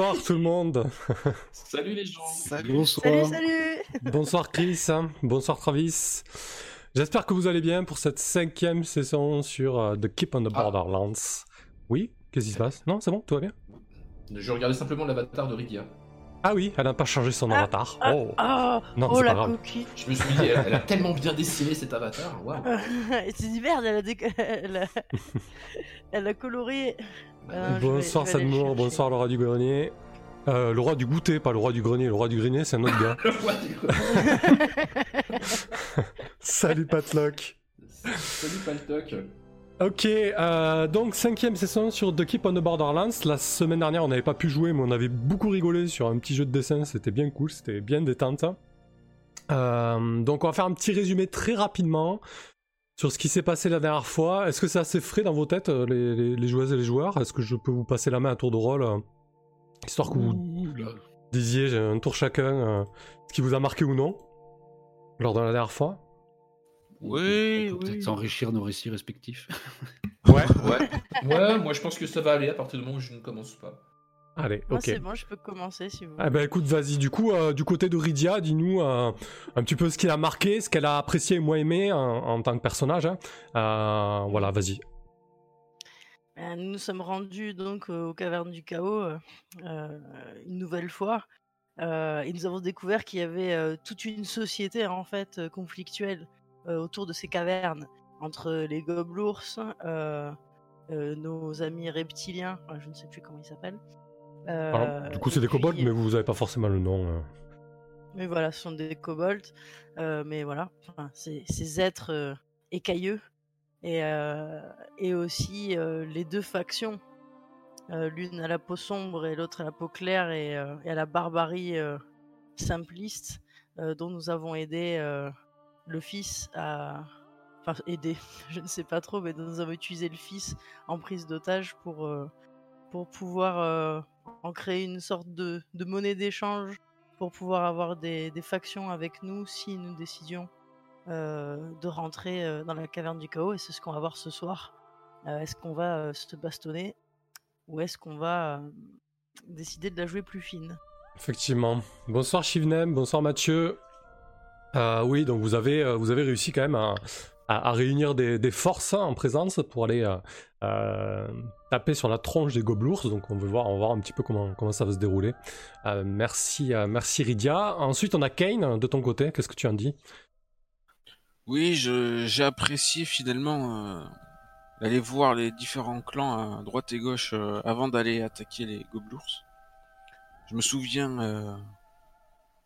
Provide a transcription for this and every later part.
Bonsoir tout le monde. Salut les gens. Salut. Bonsoir. Salut, salut Bonsoir Chris. Bonsoir Travis. J'espère que vous allez bien pour cette cinquième saison sur euh, The Keep on the Ah. Borderlands. Oui Qu'est-ce qui se passe? Non, c'est bon Tout va bien? Je regardais simplement l'avatar de Rigia. Ah oui, elle n'a pas changé son Ah, avatar. ah, oh. Ah, Non, oh c'est la pas grave. coquille Je me suis dit, elle, elle a tellement bien dessiné cet avatar. Waouh. Tu dis merde, elle a, déc- elle a... elle a coloré. Ah, vais- bonsoir Sadmour, bonsoir le roi du grenier. Euh, le roi du goûter, pas le roi du grenier. Le roi du grenier, c'est un autre gars. Le roi du coup. Salut Patlock. Salut Paltok. Ok, euh, donc cinquième saison sur The Keep on the Borderlands. La semaine dernière, on n'avait pas pu jouer, mais on avait beaucoup rigolé sur un petit jeu de dessin. C'était bien cool, c'était bien détente. Euh, donc, on va faire un petit résumé très rapidement sur ce qui s'est passé la dernière fois. Est-ce que c'est assez frais dans vos têtes, euh, les, les- les joueuses et les joueurs? Est-ce que je peux vous passer la main à tour de rôle euh, Histoire que vous disiez j'ai un tour chacun, ce qui vous a marqué ou non lors de la dernière fois? On Oui, peut-être oui. s'enrichir nos récits respectifs. Ouais. Ouais. Ouais, moi je pense que ça va aller à partir du moment où je ne commence pas. Allez, Moi, ok. c'est bon, je peux commencer si vous Ah bah écoute, vas-y, du coup, euh, du côté de Rydia, dis-nous euh, un petit peu ce qui a marqué, ce qu'elle a apprécié et moins aimé en, en tant que personnage. hein. Euh, voilà, vas-y. Euh, Nous nous sommes rendus donc euh, aux cavernes du chaos euh, euh, une nouvelle fois. Euh, et nous avons découvert qu'il y avait euh, toute une société en fait euh, conflictuelle euh, autour de ces cavernes entre les gobelours, euh, euh, nos amis reptiliens, euh, je ne sais plus comment ils s'appellent. euh, du coup, c'est des puis- kobolds, mais vous avez pas forcément le nom. euh. Mais voilà, ce sont des kobolds. euh, mais voilà, enfin, ces êtres euh, écailleux. Et, euh, et aussi euh, les deux factions. euh, L'une à la peau sombre et l'autre à la peau claire et, euh, et à la barbarie euh, simpliste, euh, dont nous avons aidé euh, le fils. Enfin, aider, je ne sais pas trop, mais nous avons utilisé le fils en prise d'otage pour, euh, pour pouvoir euh, en créer une sorte de, monnaie d'échange pour pouvoir avoir des, factions avec nous si nous décidions euh, de rentrer dans la caverne du chaos. Et c'est ce qu'on va voir ce soir. Est-ce qu'on va se bastonner ou est-ce qu'on va décider de la jouer plus fine? Effectivement. Bonsoir Shivnem, bonsoir Mathieu. Euh, oui, donc vous avez, euh, vous avez réussi quand même à, réunir des, forces en présence pour aller euh, taper sur la tronche des gobelours. Donc on veut voir, va voir un petit peu comment, comment ça va se dérouler. Merci, merci Rydia. Ensuite, on a Kane de ton côté. Qu'est-ce que tu en dis? Oui, j'ai apprécié finalement d'aller voir les différents clans à droite et gauche avant d'aller attaquer les gobelours. Je me souviens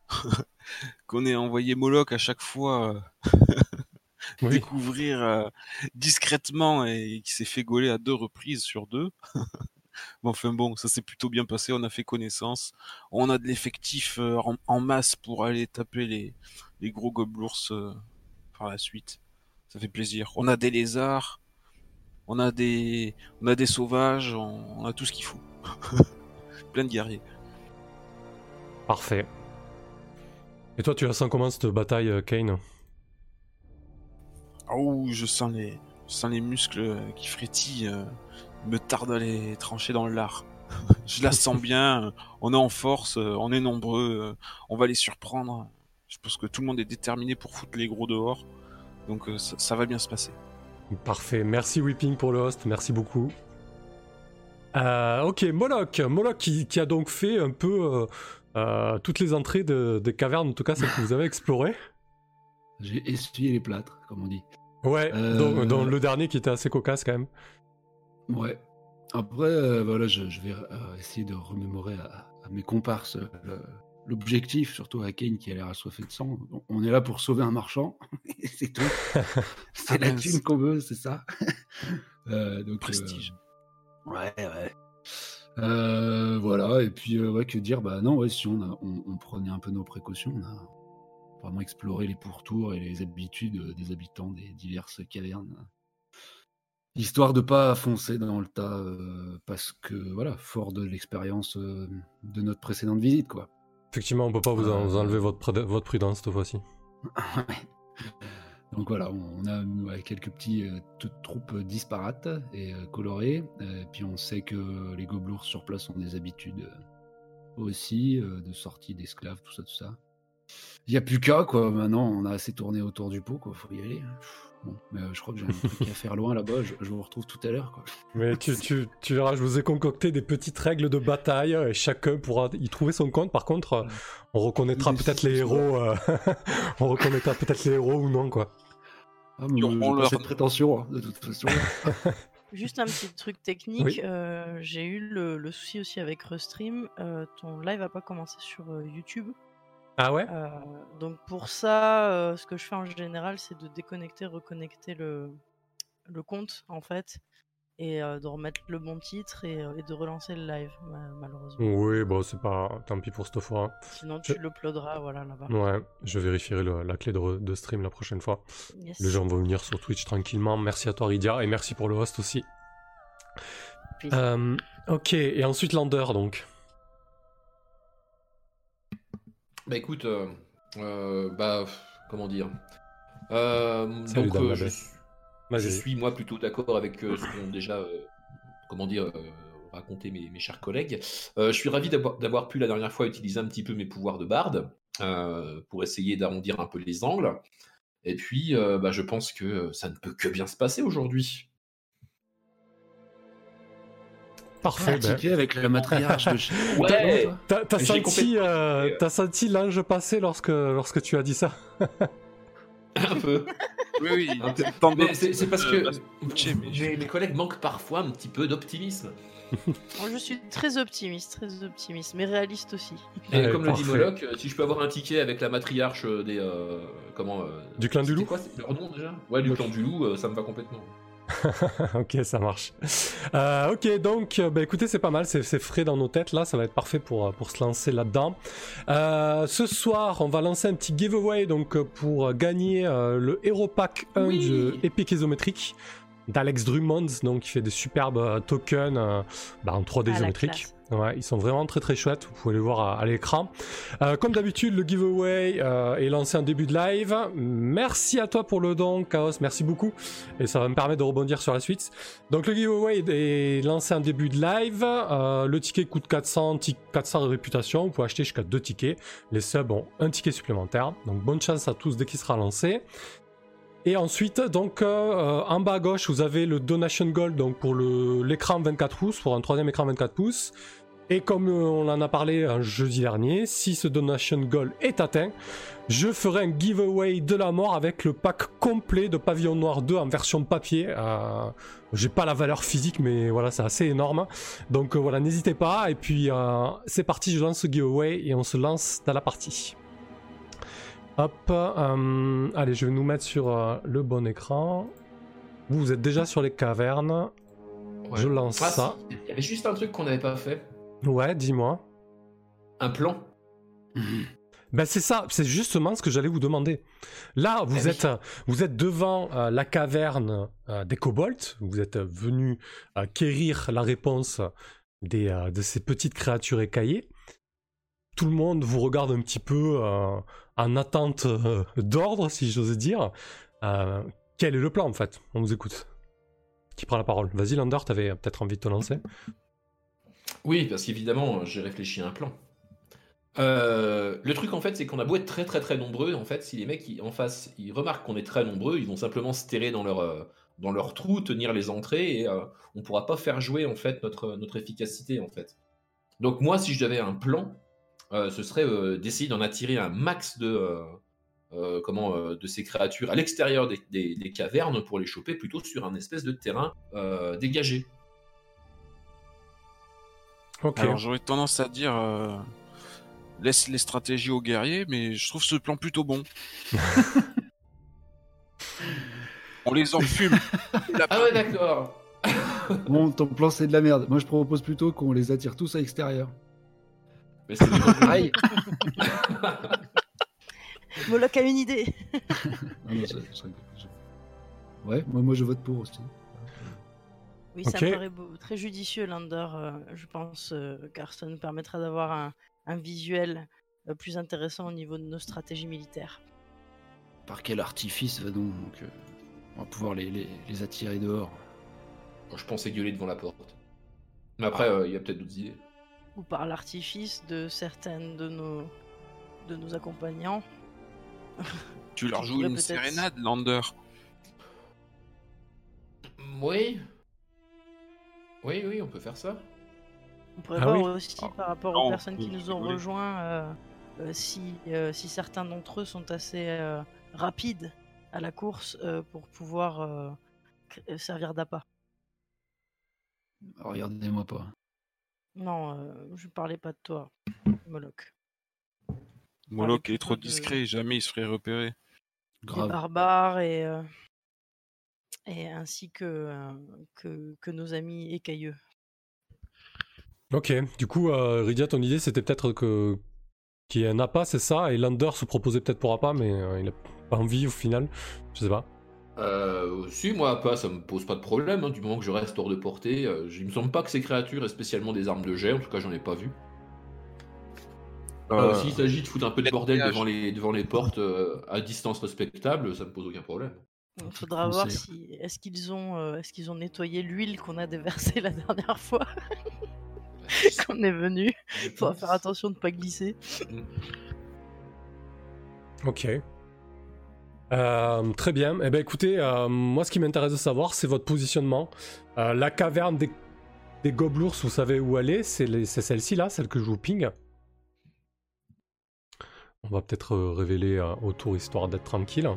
qu'on ait envoyé Moloch à chaque fois euh, Oui. découvrir euh, discrètement et qui s'est fait gauler à deux reprises sur deux. Mais enfin bon, ça s'est plutôt bien passé, on a fait connaissance. On a de l'effectif euh, en, en masse pour aller taper les, les gros gobelours euh, par la suite. Ça fait plaisir. On a des lézards, on a des, on a des sauvages, on, on a tout ce qu'il faut. Plein de guerriers. Parfait. Et toi, tu la sens comment cette bataille, euh, Kane? Oh, je sens les, je sens les muscles qui frétillent. euh, il me tarde à les trancher dans le lard. je la sens bien. euh, On est en force, on est nombreux, on va les surprendre. Je pense que tout le monde est déterminé pour foutre les gros dehors. Donc ça, ça va bien se passer. Parfait. Merci Whipping pour le host. Merci beaucoup. Euh, ok, Moloch. Moloch qui, qui a donc fait un peu euh, euh, toutes les entrées de- des cavernes, en tout cas celles que vous avez explorées. J'ai essuyé les plâtres, comme on dit. Ouais, Euh, dont, dont le dernier qui était assez cocasse quand même. Ouais. Après, euh, voilà, je, je vais euh, essayer de remémorer à, à mes comparses euh, l'objectif, surtout à Kane qui a l'air assoiffé de sang. On- est là pour sauver un marchand, et c'est tout. c'est Ah la mince. thune qu'on veut, c'est ça. Euh, donc, Prestige. euh, ouais, ouais. Euh, voilà, et puis, euh, ouais, que dire? Bah non, ouais, si on, a- on, on prenait un peu nos précautions, on a vraiment exploré les pourtours et les habitudes euh, des habitants des diverses cavernes. Histoire de pas foncer dans le tas, euh, parce que, voilà, fort de l'expérience de notre précédente visite, quoi. Effectivement, on peut pas vous, en- vous enlever votre, votre prudence cette fois-ci. Ouais. Donc voilà, on a ouais, quelques petits euh, toutes troupes disparates et euh, colorées. Euh, puis on sait que les gobelours sur place ont des habitudes euh, aussi, euh, de sortie d'esclaves, tout ça, tout ça. Il n'y a plus qu'à, quoi. Maintenant, on a assez tourné autour du pot, quoi. Faut y aller. Bon, mais euh, je crois que j'ai un truc à faire loin là-bas. Je, je vous retrouve tout à l'heure, quoi. Mais tu, tu, tu verras, je vous ai concocté des petites règles de bataille et chacun pourra y trouver son compte. Par contre, euh, on reconnaîtra peut-être les héros. euh, on reconnaîtra peut-être les héros ou non, quoi. Ah, mais leur- cette prétention, hein, de toute façon. Juste un petit truc technique. Oui. euh, J'ai eu le, le souci aussi avec Restream. euh, ton live a pas commencé sur euh, YouTube. Ah ouais? Euh, donc pour ça, euh, ce que je fais en général, c'est de déconnecter, reconnecter le, le compte en fait, et euh, de remettre le bon titre et, euh, et de relancer le live, ma- malheureusement. Oui, bon, c'est pas. Tant pis pour cette fois. Sinon tu l'uploaderas, voilà là-bas. Ouais, je vérifierai le- la clé de, re- de stream la prochaine fois. Yes. Les gens vont venir sur Twitch tranquillement. Merci à toi, Ridia, et merci pour le host aussi. Euh, ok, et ensuite Lander, donc. Bah écoute, euh, euh, bah comment dire? Euh, Salut, Donc euh, je. Je suis moi plutôt d'accord avec euh, ce qu'ont déjà, euh, comment dire, euh, raconté mes, mes chers collègues. Euh, je suis ravi d'avoir pu la dernière fois utiliser un petit peu mes pouvoirs de barde euh, pour essayer d'arrondir un peu les angles. Et puis, euh, bah, je pense que ça ne peut que bien se passer aujourd'hui. Parfait. ben, avec la matriarche de Ouais. T'as senti, complètement- euh, t'as senti l'ange passer lorsque, lorsque tu as dit ça? un peu. Oui, oui. C'est parce euh, que mais- mes, mes collègues manquent parfois un petit peu d'optimisme. Je suis très optimiste, très optimiste, mais réaliste aussi. Et Ouais, comme parfait. le dit Moloch, euh, si je peux avoir un ticket avec la matriarche euh, des. euh, comment euh, Du clan du loup quoi leur nom déjà? Ouais, du clan du loup, euh, ça me va complètement. ok, ça marche. Euh, ok, donc, bah, écoutez, c'est pas mal, c'est frais dans nos têtes là, ça va être parfait pour, euh, pour se lancer là-dedans. Euh, ce soir, on va lancer un petit giveaway donc pour gagner euh, le Hero Pack 1 Oui. de Epic Isométrique d'Alex Drummond, donc qui fait des superbes euh, tokens euh, bah, en 3D Ah, isométrique. Ouais, ils sont vraiment très très chouettes, vous pouvez les voir à, à l'écran. Euh, comme d'habitude, le giveaway euh, est lancé en début de live. Merci à toi pour le don, Chaos, merci beaucoup. Et ça va me permettre de rebondir sur la suite. Donc le giveaway est lancé en début de live. Euh, le ticket coûte 400, ti- 400 de réputation. Vous pouvez acheter jusqu'à deux tickets. Les subs ont un ticket supplémentaire. Donc bonne chance à tous dès qu'il sera lancé. Et ensuite, donc euh, en bas à gauche, vous avez le Donation Gold donc pour l'écran 24 pouces, pour un troisième écran 24 pouces. Et comme euh, on en a parlé un jeudi dernier, si ce Donation Goal est atteint, je ferai un giveaway de la mort avec le pack complet de Pavillon Noir 2 en version papier. Euh, J'ai pas la valeur physique, mais voilà, c'est assez énorme. Donc voilà, n'hésitez pas. Et puis c'est parti, je lance ce giveaway et on se lance dans la partie. Hop, euh, allez, je vais nous mettre sur euh, le bon écran. Vous, vous êtes déjà sur les cavernes. Je lance Ah, ça. Il y avait juste un truc qu'on n'avait pas fait. Ouais, dis-moi. Un plan. Ben c'est ça, c'est justement ce que j'allais vous demander. Là, vous Ah oui. êtes, vous êtes devant euh, la caverne des kobolds. Vous êtes venu quérir la réponse des, de ces petites créatures écaillées. Tout le monde vous regarde un petit peu euh, en attente euh, d'ordre, si j'ose dire. Euh, quel est le plan en fait? On vous écoute. Qui prend la parole? Vas-y, Lander, t'avais peut-être envie de te lancer? Oui, parce qu'évidemment, j'ai réfléchi à un plan. Le truc en fait, c'est qu'on a beau être très très très nombreux, en fait, si les mecs en face ils remarquent qu'on est très nombreux, ils vont simplement se terrer dans leur dans leur trou, tenir les entrées et on pourra pas faire jouer en fait notre efficacité en fait. Donc moi, si j'avais un plan, ce serait euh, d'essayer d'en attirer un max de euh, euh, comment euh, de ces créatures à l'extérieur des, des- des cavernes pour les choper plutôt sur un espèce de terrain euh, dégagé. Ok. Alors j'aurais tendance à dire euh, laisse les stratégies aux guerriers, mais je trouve ce plan plutôt bon. On les enfume. Ah ouais, d'accord. Bon, ton plan c'est de la merde. Moi je propose plutôt qu'on les attire tous à l'extérieur. Mais c'est Aïe Moloch a une idée. Ah non, ça- ça- je- Ouais, moi, moi je vote pour aussi. Oui, ça me paraît beau- très judicieux, Lander, euh, je pense, euh, car ça nous permettra d'avoir un, un visuel euh, plus intéressant au niveau de nos stratégies militaires. par quel artifice va donc euh, on va pouvoir les, les- les attirer dehors? Moi, je pensais gueuler devant la porte. Mais après, euh, il y a peut-être d'autres idées. Ou par l'artifice de certaines de nos, de nos accompagnants. Tu leur joues une sérénade, Lander. Oui. Oui, oui, on peut faire ça. On pourrait Ah voir oui. aussi Ah, par rapport non, aux personnes qui nous ont rejoints euh, euh, si, euh, si certains d'entre eux sont assez euh, rapides à la course euh, pour pouvoir euh, servir d'appât. Regardez-moi pas. Non, euh, je parlais pas de toi, Moloch. Moloch est trop de- discret, jamais il se ferait repérer. Grave. barbares et, euh, et ainsi que, euh, que, que nos amis écailleux. Ok, du coup, euh, Rydia, ton idée c'était peut-être que qu'il y ait un appât, c'est ça, et Lander se proposait peut-être pour appât, mais euh, il a pas envie au final, je sais pas. Euh, si, moi, pas, ça me pose pas de problème, hein, du moment que je reste hors de portée. Euh, il me semble pas que ces créatures aient spécialement des armes de jet, en tout cas, j'en ai pas vu. Euh, Euh, S'il s'agit de foutre un peu de bordel devant les, devant les portes euh, à distance respectable, ça me pose aucun problème. Il faudra voir si est-ce qu'ils ont euh, est-ce qu'ils ont nettoyé l'huile qu'on a déversée la dernière fois qu'on est venu. Faudra pense. faire attention de pas glisser. Ok. Euh, très bien. Eh ben écoutez, euh, moi ce qui m'intéresse de savoir, c'est votre positionnement. Euh, la caverne des, des gobelours, vous savez où elle est? C'est celle-ci là, celle que je vous ping. On va peut-être révéler autour histoire d'être tranquille.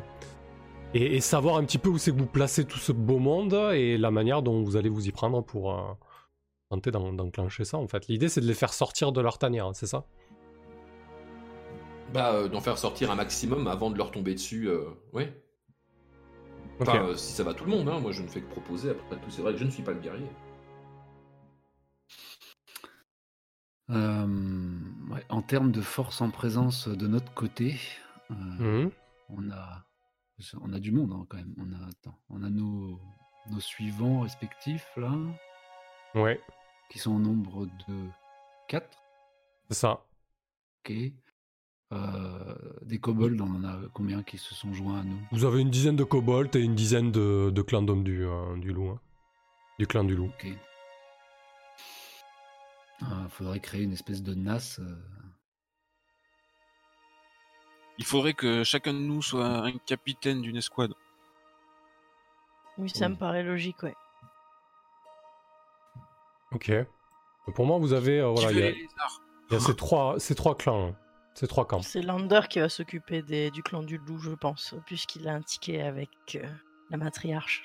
Et, savoir un petit peu où c'est que vous placez tout ce beau monde et la manière dont vous allez vous y prendre pour tenter d'en- d'enclencher ça en fait. L'idée c'est de les faire sortir de leur tanière, c'est ça? Bah, euh, d'en faire sortir un maximum avant de leur tomber dessus, euh, ouais. Ok. Enfin, euh, si ça va tout le monde, hein, moi je ne fais que proposer, après tout, c'est vrai que je ne suis pas le guerrier. Euh, ouais, en termes de force en présence de notre côté, euh, Mhm. on a on a du monde hein, quand même. On a attends, on a nos nos suivants respectifs là, Ouais, qui sont au nombre de 4 c'est ça. Ok. Euh, des kobolds, on en a combien qui se sont joints à nous? Vous avez une dizaine de kobolds et une dizaine de, de clans d'hommes du, euh, du loup. hein. Du clan du loup. Ok. Il faudrait créer une espèce de NAS. euh, Il faudrait que chacun de nous soit un capitaine d'une escouade. Oui, ça Oui. me paraît logique, ouais. Ok. Pour moi, vous avez. euh, voilà, il y, a- les lézards il y a ces trois, ces trois clans. hein. Ces trois camps. C'est Lander qui va s'occuper des- du clan du loup, je pense, puisqu'il a un ticket avec euh, la matriarche.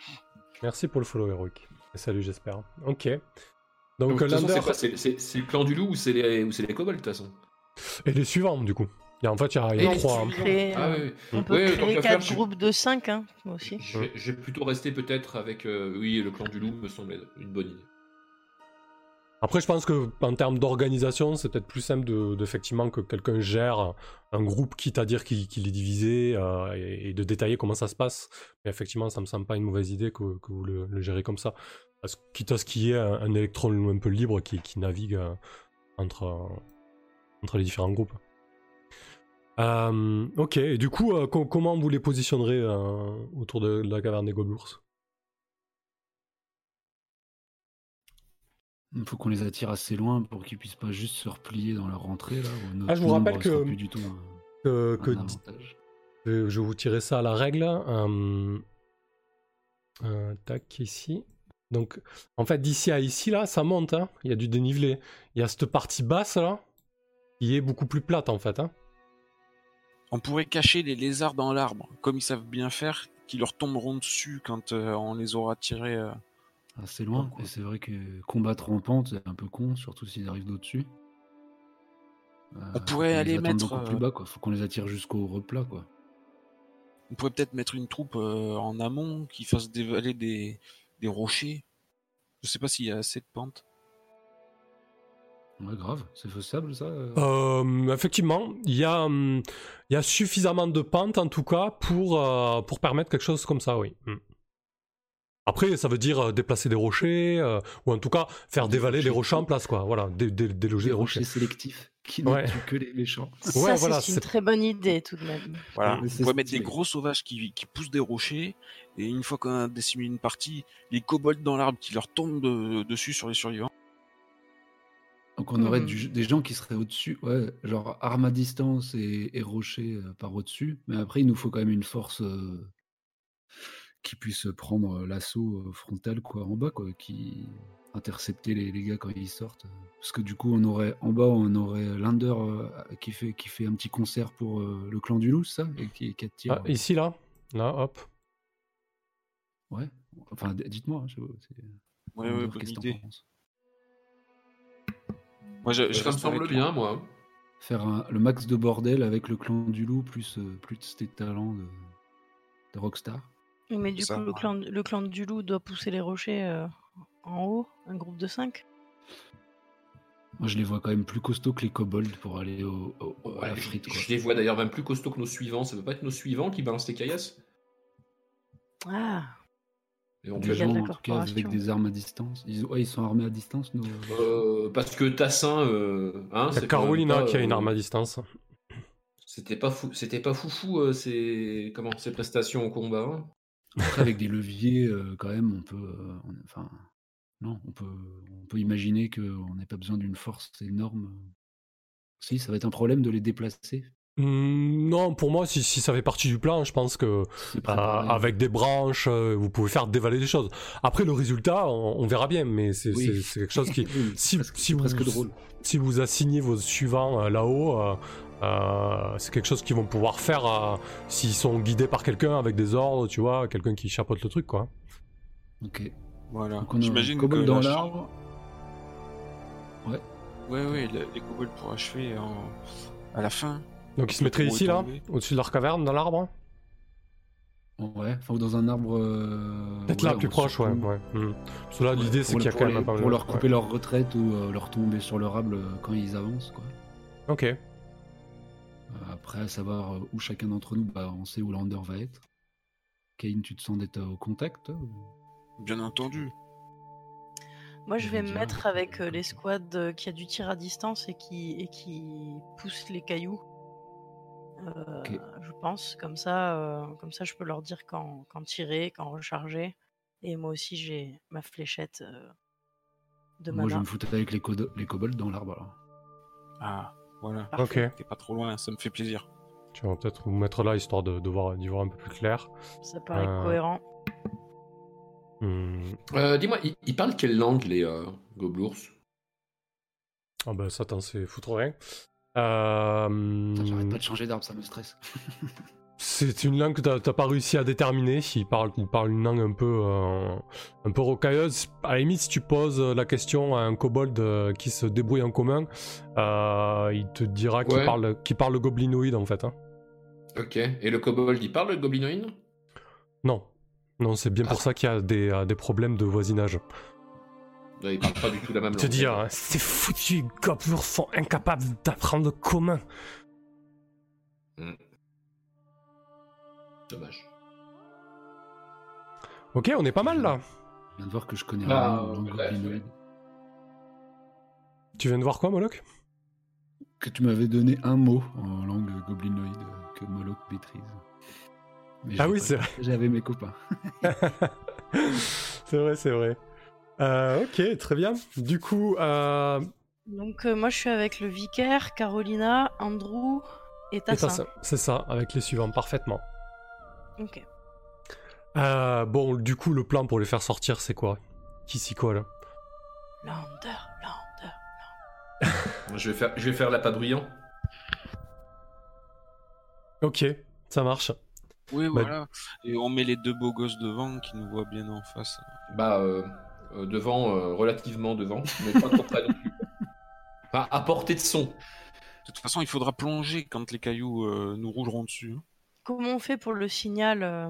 Merci pour le follow héroïque. Et salut, j'espère. Ok. Donc, Lander c'est le clan du loup ou c'est les, ou c'est les kobolds, de toute façon et les suivants, du coup. A, en fait, il y a, il y a Et trois. hein. Créer, Ah euh, oui. On peut créer faire, quatre je- groupes de 5, hein, moi aussi. Je vais, je vais plutôt rester peut-être avec. euh, oui, le clan du loup me semble être une bonne idée. Après, je pense que en termes d'organisation, c'est peut-être plus simple de, que quelqu'un gère un groupe, quitte à dire qu'il, est divisé euh, et, de détailler comment ça se passe. Mais effectivement, ça me semble pas une mauvaise idée que, vous le, gérez comme ça. Quitte à ce qu'il y ait un, électron un peu libre qui, navigue euh, entre, euh, entre les différents groupes. Ok, et du coup, co- comment vous les positionnerez autour de, la caverne des gobelours Il faut qu'on les attire assez loin pour qu'ils puissent pas juste se replier dans leur rentrée là. où notre Ah, je vous rappelle que- plus du tout un, que, un que avantage. Je je vais vous tirer ça à la règle. Euh, euh, tac, ici. Donc, en fait, d'ici à ici, là, ça monte. hein. Il y a du dénivelé. Il y a cette partie basse, là, qui est beaucoup plus plate, en fait. hein. On pourrait cacher les lézards dans l'arbre, comme ils savent bien faire, qui leur tomberont dessus quand euh, on les aura tirés. Euh. assez loin. Et c'est vrai que combattre en pente, c'est un peu con, surtout s'ils arrivent d'au-dessus. Euh, On pourrait faut les aller mettre, beaucoup euh, plus bas quoi. Faut qu'on les attire jusqu'au replat quoi. On pourrait peut-être mettre une troupe euh, en amont qui fasse dévaler des, des rochers. Je sais pas s'il y a assez de pente. Ouais grave, c'est faisable ça. euh Euh, effectivement, il y, a, hum, il y a suffisamment de pente, en tout cas, pour, euh, pour permettre quelque chose comme ça, oui. Hmm. Après, ça veut dire euh, déplacer des rochers, euh, ou en tout cas faire Des dévaler les rochers. en place, quoi. Voilà, dé- dé- déloger Des les rochers. rochers sélectifs qui ne Ouais. tuent que les méchants. Ça, Ouais, c'est une très bonne idée tout de même. Voilà. Vous pouvez mettre des gros sauvages qui, qui poussent des rochers, et une fois qu'on a décimé une partie, les kobolds dans l'arbre qui leur tombent de- dessus sur les survivants. Donc on aurait Mhm. du- des gens qui seraient au-dessus, ouais, genre arme à distance et, et rocher euh, par au-dessus. Mais après, il nous faut quand même une force euh, qui puisse prendre euh, l'assaut euh, frontal quoi, en bas, quoi, qui intercepter les, les gars quand ils sortent. Parce que du coup, on aurait en bas, on aurait Lander euh, qui fait qui fait un petit concert pour euh, le clan du loup, ça, et qui, qui attire. Ah, ici, là Là, hop. Ouais. Enfin, dites-moi. hein, je- c'est- Ouais, Lander, ouais, bonne idée. Moi, je, je Ça me semble bien, moi. Faire un- le max de bordel avec le clan du loup plus euh, plus tes talents de, de Rockstar. Oui, Mais du Ça, coup, le clan, le clan du loup doit pousser les rochers euh, en haut, un groupe de 5. Moi, je les vois quand même plus costauds que les kobolds pour aller au, au- à la frite. Quoi. je les vois d'ailleurs même plus costauds que nos suivants. Ça peut pas être nos suivants qui balancent les caillasses? Ah, Des Éventuellement. de gens, en tout cas, avec des armes à distance. Ils, ouais, ils sont armés à distance, nos. Euh, parce que Tassin, euh, hein, c'est Carolina pas, qui a une euh, arme à distance. C'était pas fou, c'était pas foufou euh, ses comment ses prestations au combat. hein. Après, avec des leviers, euh, quand même, on peut. euh, on- enfin, non, on peut, on peut imaginer qu'on n'ait pas besoin d'une force énorme. Si, ça va être un problème de les déplacer. Hmm, non, pour moi, si, si ça fait partie du plan, je pense que C'est euh, préparé. avec des branches, euh, vous pouvez faire dévaler des choses. Après, le résultat, on, on verra bien, mais c'est Oui. c'est- c'est quelque chose qui. Oui, si- presque- si c'est presque vous- drôle. Si vous assignez vos suivants euh, là-haut, euh, euh, c'est quelque chose qu'ils vont pouvoir faire euh, s'ils sont guidés par quelqu'un avec des ordres, tu vois, quelqu'un qui chapeaute le truc, quoi. Ok. Voilà. J'imagine que dans la- l'arbre. Ouais. Ouais, ouais, le- les kobolds pour achever en... à la fin. Donc ils se mettraient ici, là, au-dessus de leur caverne, dans l'arbre. Ouais. Enfin, ou dans un arbre. euh, Peut-être ouais, là, plus proche, ouais. ouais. Hmm. Parce que là, Ouais, l'idée, c'est qu'il y a quand pour même les- pas mal Pour leur couper ouais. leur retraite ou euh, leur tomber sur leur arbre euh, quand ils avancent, quoi. Ok. Euh, Après, à savoir euh, où chacun d'entre nous, bah, on sait où Lander va être. Kane, tu te sens d'être au contact ou- Bien entendu. moi je vais me mettre avec euh, squads euh, qui a du tir à distance et qui, et qui poussent les cailloux. Euh. Je pense, comme ça, euh, comme ça je peux leur dire quand, quand tirer, quand recharger. Et moi aussi j'ai ma fléchette euh, de Moi, je me foutre avec les, les kobolds dans l'arbre. Ah, voilà. Ok. T'es pas trop loin, ça me fait plaisir. Tu vas peut-être vous mettre là, histoire de, de voir, d'y voir un peu plus clair. Ça paraît Euh, cohérent. Hmm. Euh, Dis-moi, ils, ils parlent quelle langue les euh, goblours? Ah bah ça, attends, c'est foutre rien. Euh, J'arrête pas de changer d'arbre, ça me stresse. C'est une langue que t'as t'as pas réussi à déterminer. S'il parle, il parle une langue un peu, euh, un peu rocailleuse. À la limite, si tu poses la question à un kobold euh, qui se débrouille en commun, euh, il te dira qu'il parle, qu'il parle goblinoïde en fait. hein. Ok. Et le kobold, il parle le goblinoïde? Non, non, c'est bien pour ça qu'il y a des, des problèmes de voisinage. Ouais, Il parle pas du tout la même langue. te dis, hein, c'est foutu, goblours sont incapables d'apprendre le commun. Dommage. Ok, on est pas mal là. Je viens de voir que je connais rien aux langues bref, goblinoïdes. Tu viens de voir quoi, Moloch? Que tu m'avais donné un mot en langue goblinoïde que Moloch maîtrise. Mais Ah oui, c'est vrai. J'avais mes copains. c'est vrai, c'est vrai. Euh, ok, très bien. Du coup, euh, Donc euh, moi je suis avec le vicaire, Carolina, Andrew et Tassin. c'est ça, avec les suivants, parfaitement. Ok. Euh, bon, du coup, le plan pour les faire sortir, c'est quoi? Qui s'y colle? Lander, Lander. Moi, Je vais faire, je vais faire la padrouillant. Ok, ça marche. Oui, Bah- voilà. Et on met les deux beaux gosses devant qui nous voient bien en face. Bah, euh, euh, devant, euh, relativement devant, mais pas trop près non plus. Enfin, à portée de son. De toute façon, il faudra plonger quand les cailloux euh, nous rouleront dessus. hein. Comment on fait pour le signal euh,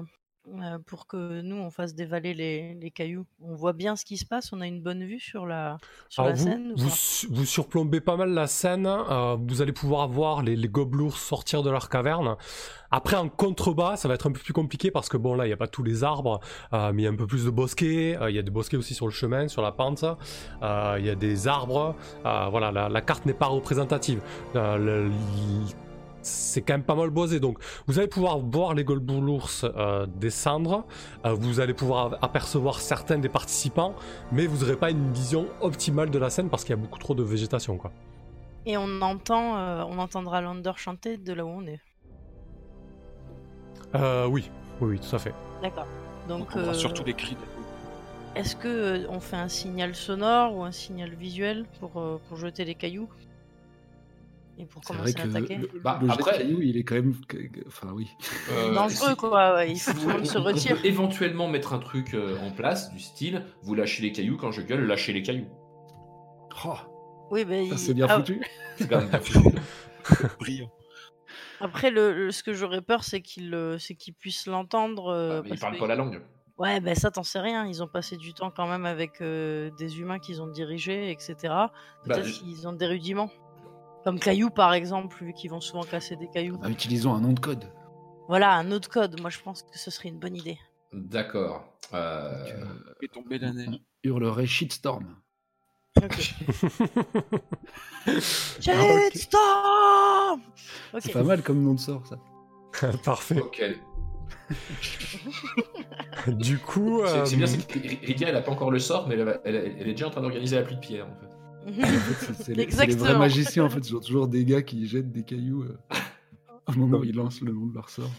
euh, pour que nous on fasse dévaler les, les cailloux? On voit bien ce qui se passe, on a une bonne vue sur la, sur Alors la vous, scène. ou vous, surplombez pas mal la scène, euh, vous allez pouvoir voir les, les gobelours sortir de leur caverne. Après, en contrebas, ça va être un peu plus compliqué parce que bon, là, il n'y a pas tous les arbres, euh, mais il y a un peu plus de bosquets, euh, il y a des bosquets aussi sur le chemin, sur la pente, euh, il y a des arbres, voilà, la, la carte n'est pas représentative. Le- c'est quand même pas mal boisé, donc vous allez pouvoir voir les gobelours euh, descendre, euh, vous allez pouvoir apercevoir certains des participants, mais vous n'aurez pas une vision optimale de la scène parce qu'il y a beaucoup trop de végétation, quoi. Et on entend, euh, on entendra Lander chanter de là où on est. Euh, oui, oui, oui, tout à fait. D'accord. On Donc, euh, surtout les cris. est-ce que euh, on fait un signal sonore ou un signal visuel pour, euh, pour jeter les cailloux? Et pour commencer que à attaquer le, Bah, le après- caillou, il est quand même. Enfin, oui. Euh, Dangereux quoi. ouais, il faut que tout le On- monde se on retire. peut éventuellement mettre un truc euh, en place du style vous lâchez les cailloux quand je gueule, lâchez les cailloux. Oh, Oui, ben, il- c'est bien ah, foutu. C'est quand même bien foutu. Brillant. Après, le, le- ce que j'aurais peur, c'est qu'il euh, c'est qu'il puisse l'entendre. euh, Ah, que- pas la langue. Ouais, ben ça, t'en sais rien. Ils ont passé du temps quand même avec euh, des humains qu'ils ont dirigés, etc. Bah, Peut-être je- qu'ils ont des rudiments. Comme cailloux, par exemple, vu qu'ils vont souvent casser des cailloux. Ah, utilisons un nom de code. Voilà, un autre code. Moi, je pense que ce serait une bonne idée. D'accord. Euh, euh, Fait tomber la neige. hurlerait shitstorm. Ok. Shitstorm Ok. C'est pas mal comme nom de sort, ça. Parfait. Ok. Du coup, C'est c'est bien, euh, c'est que R- Ridia, elle a pas encore le sort, mais elle, elle- elle est déjà en train d'organiser la pluie de pierre, en fait. C'est- les, c'est les vrais magiciens, en fait. Ils ont toujours des gars qui jettent des cailloux euh, au moment où ils lancent le nom de leur sort.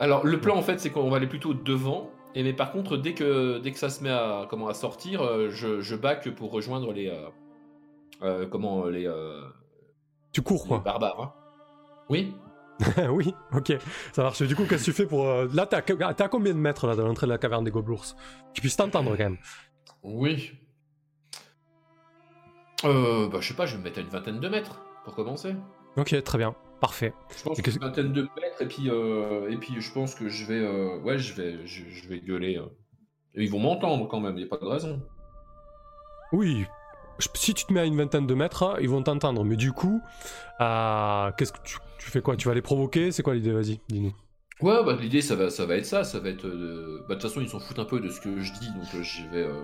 Alors, le plan, en fait, c'est qu'on va aller plutôt devant. Et mais par contre, dès que, dès que ça se met à, comment, à sortir, euh, je, je back pour rejoindre les. euh, euh, comment les, euh, tu cours les quoi. barbares. hein. Oui oui, ok, ça marche. Du coup, qu'est-ce que tu fais pour. euh, Là, t'es à, combien de mètres là, de l'entrée de la caverne des gobelours Tu puisses t'entendre quand même. Oui. Euh, bah, je sais pas, je vais me mettre à une vingtaine de mètres pour commencer. Ok, très bien, parfait. Je pense Et que une vingtaine de mètres et puis euh, et puis je pense que je vais euh, ouais je vais je, je vais gueuler. euh. Et ils vont m'entendre quand même, il y a pas de raison. Oui, je- si tu te mets à une vingtaine de mètres, ils vont t'entendre. Mais du coup, euh, qu'est-ce que tu, tu fais quoi? Tu vas les provoquer? C'est quoi l'idée? Vas-y, dis-nous. Ouais, bah l'idée ça va ça va être ça, ça va être euh, bah de toute façon ils s'en foutent un peu de ce que je dis donc euh, je vais euh,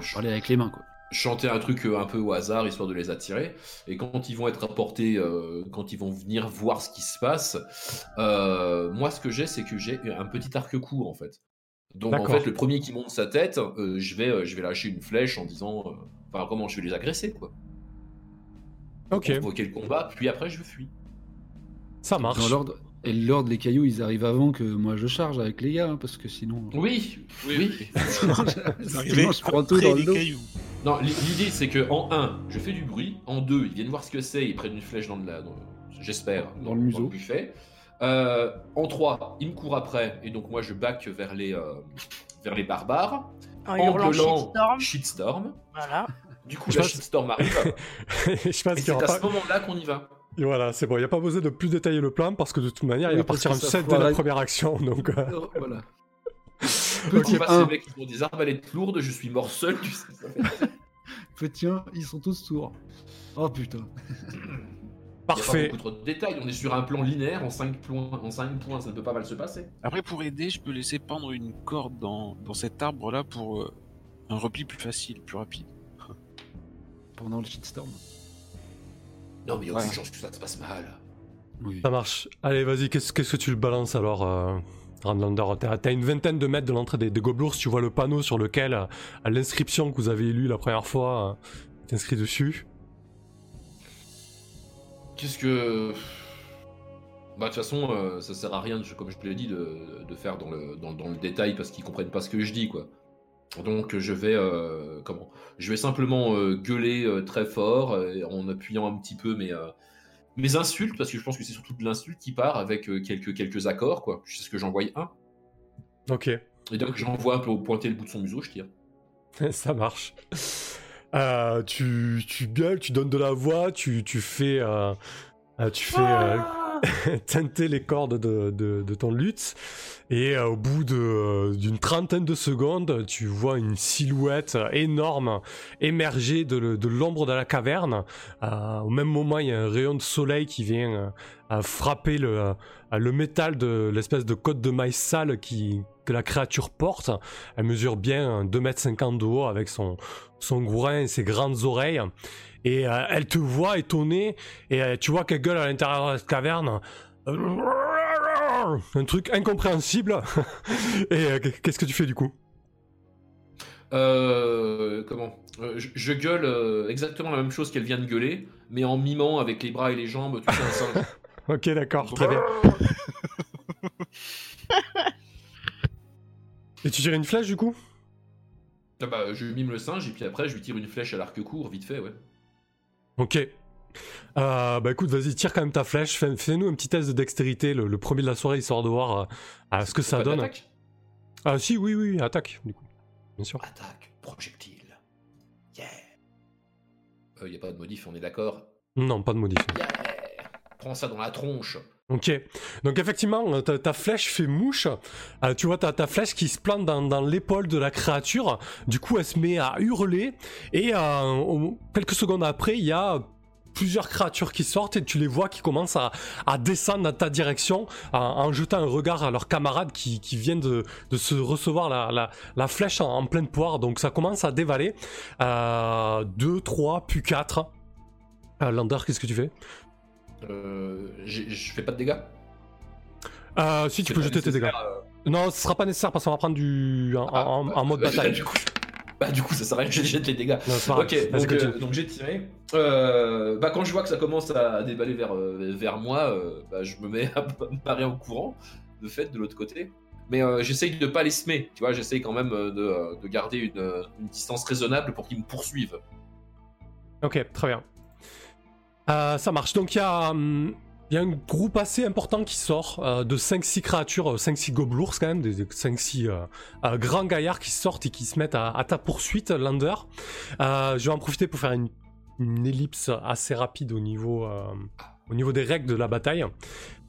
je- parler avec les mains, quoi. Chanter un truc euh, un peu au hasard histoire de les attirer. Et quand ils vont être apportés euh, quand ils vont venir voir ce qui se passe euh, moi ce que j'ai c'est que j'ai un petit arc court en fait. Donc en fait le premier qui monte sa tête euh, je vais euh, je vais lâcher une flèche en disant euh, enfin comment je vais les agresser quoi. Ok, pour provoquer le combat puis après je fuis. Ça marche. Et l'ordre, les cailloux, ils arrivent avant que moi je charge avec les gars, hein, parce que sinon. oui. Oui, sinon, Arrivé je prends tout dans le les dos. cailloux. Non l'i- l'idée c'est que en un je fais du bruit en deux ils viennent voir ce que c'est ils prennent une flèche dans le dans- j'espère Dans le museau. buffet Euh, en trois ils me courent après et donc moi je back vers les euh, vers les barbares En en hurlant gueulant shitstorm. shitstorm Voilà. du coup Je la pense- shitstorm arrive je pense et c'est à pas. ce moment-là qu'on y va Et voilà, c'est bon, il n'y a pas besoin de plus détailler le plan parce que de toute manière, il va partir ça set dès la première action. Donc, euh, Oh, voilà. Petit 1, les mecs qui ont des arbalètes lourdes je suis mort seul tu sais, ça fait- petit 1, ils sont tous sourds. Oh putain. Il n'y a parfait. pas beaucoup trop de détails on est sur un plan linéaire en 5 points en cinq points ça ne peut pas mal se passer Après, pour aider, je peux laisser pendre une corde dans, dans cet arbre-là pour euh, un repli plus facile, plus rapide. Pendant le shitstorm. non mais il y a Ouais. aucune chance que ça se passe mal Oui. Ça marche. Allez, vas-y, qu'est-ce qu'est-ce que tu le balances alors, euh, Randlander T'as t'as une vingtaine de mètres de l'entrée des, des tu vois le panneau sur lequel euh, l'inscription que vous avez lue la première fois euh, est dessus. Qu'est-ce que. Bah, de toute façon, euh, ça sert à rien, comme je te l'ai dit, de, faire dans le, détail parce qu'ils comprennent pas ce que je dis, quoi. Donc, je vais. euh, comment? Je vais simplement euh, gueuler très fort en appuyant un petit peu mes, mes insultes parce que je pense que c'est surtout de l'insulte qui part avec euh, quelques, quelques accords, quoi. Je sais ce que j'envoie un. Ok, Et donc, j'envoie un peu au pointer le bout de son museau, je tire. ça marche. Euh, tu, tu gueules, tu donnes de la voix, tu, tu fais. euh, tu fais. teinter les cordes de, ton lutte. Et euh, au bout euh, d'une trentaine de secondes, tu vois une silhouette énorme émerger de, l'ombre de la caverne. Euh, au même moment, il y a un rayon de soleil qui vient à frapper le, euh, le métal de l'espèce de côte de maïs sale qui, que la créature porte. Elle mesure bien 2m50 de haut avec son, son gourin et ses grandes oreilles. Et euh, elle te voit étonnée et euh, tu vois qu'elle gueule à l'intérieur de cette caverne. Un truc incompréhensible. et euh, qu'est-ce que tu fais du coup? Euh, comment? Je, je gueule exactement la même chose qu'elle vient de gueuler, mais en mimant avec les bras et les jambes, tu sais, un singe. Ok, d'accord, très bien. Et tu tires une flèche du coup? Ah bah, je mime le singe et puis après je lui tire une flèche à l'arc court, vite fait, ouais. Ok. Euh, bah écoute, vas-y, tire quand même ta flèche. Fais- Fais-nous un petit test de dextérité, le, le premier de la soirée, histoire de voir euh, euh, ce que ça Pas donne. Ah si, oui, oui, attaque, du coup. Bien sûr. Attaque, projectile. Yeah. Euh, y a pas de modif, on est d'accord? Non, pas de modif. Yeah. Ça dans la tronche. Ok. Donc effectivement, euh, ta, flèche fait mouche. Euh, tu vois ta, flèche qui se plante dans, l'épaule de la créature. Du coup, elle se met à hurler. Et euh, quelques secondes après, il y a plusieurs créatures qui sortent et tu les vois qui commencent à, descendre dans ta direction en, jetant un regard à leurs camarades qui, qui viennent de, se recevoir la, flèche en, pleine poire. Donc ça commence à dévaler. Euh, deux, trois, puis quatre. Euh, Lander, qu'est-ce que tu fais? Je fais pas de dégâts euh, Si, tu peux jeter tes dégâts. euh, Non, ce sera pas nécessaire parce qu'on va prendre du en, ah, bah, mode bah, bataille. du coup, bah, du coup, ça sert à rien que je jette les dégâts. Non, pas. Ok, donc, euh, j'ai tiré. Euh, bah, quand je vois que ça commence à déballer vers, euh, vers moi, euh, bah, je me mets à me barrer en courant, de fait, de l'autre côté. Mais euh, j'essaye de pas les semer, tu vois, j'essaye quand même euh, de, euh, de garder une, euh, une distance raisonnable pour qu'ils me poursuivent. Ok, très bien. Euh, ça marche. Donc il y a hum, il y a un groupe assez important qui sort euh, de 5-6 créatures, euh, 5-6 gobelours quand même, des, des 5-6 euh, euh, grands gaillards qui sortent et qui se mettent à, ta poursuite, Lander. Euh, je vais en profiter pour faire une, ellipse assez rapide au niveau, euh, au niveau des règles de la bataille.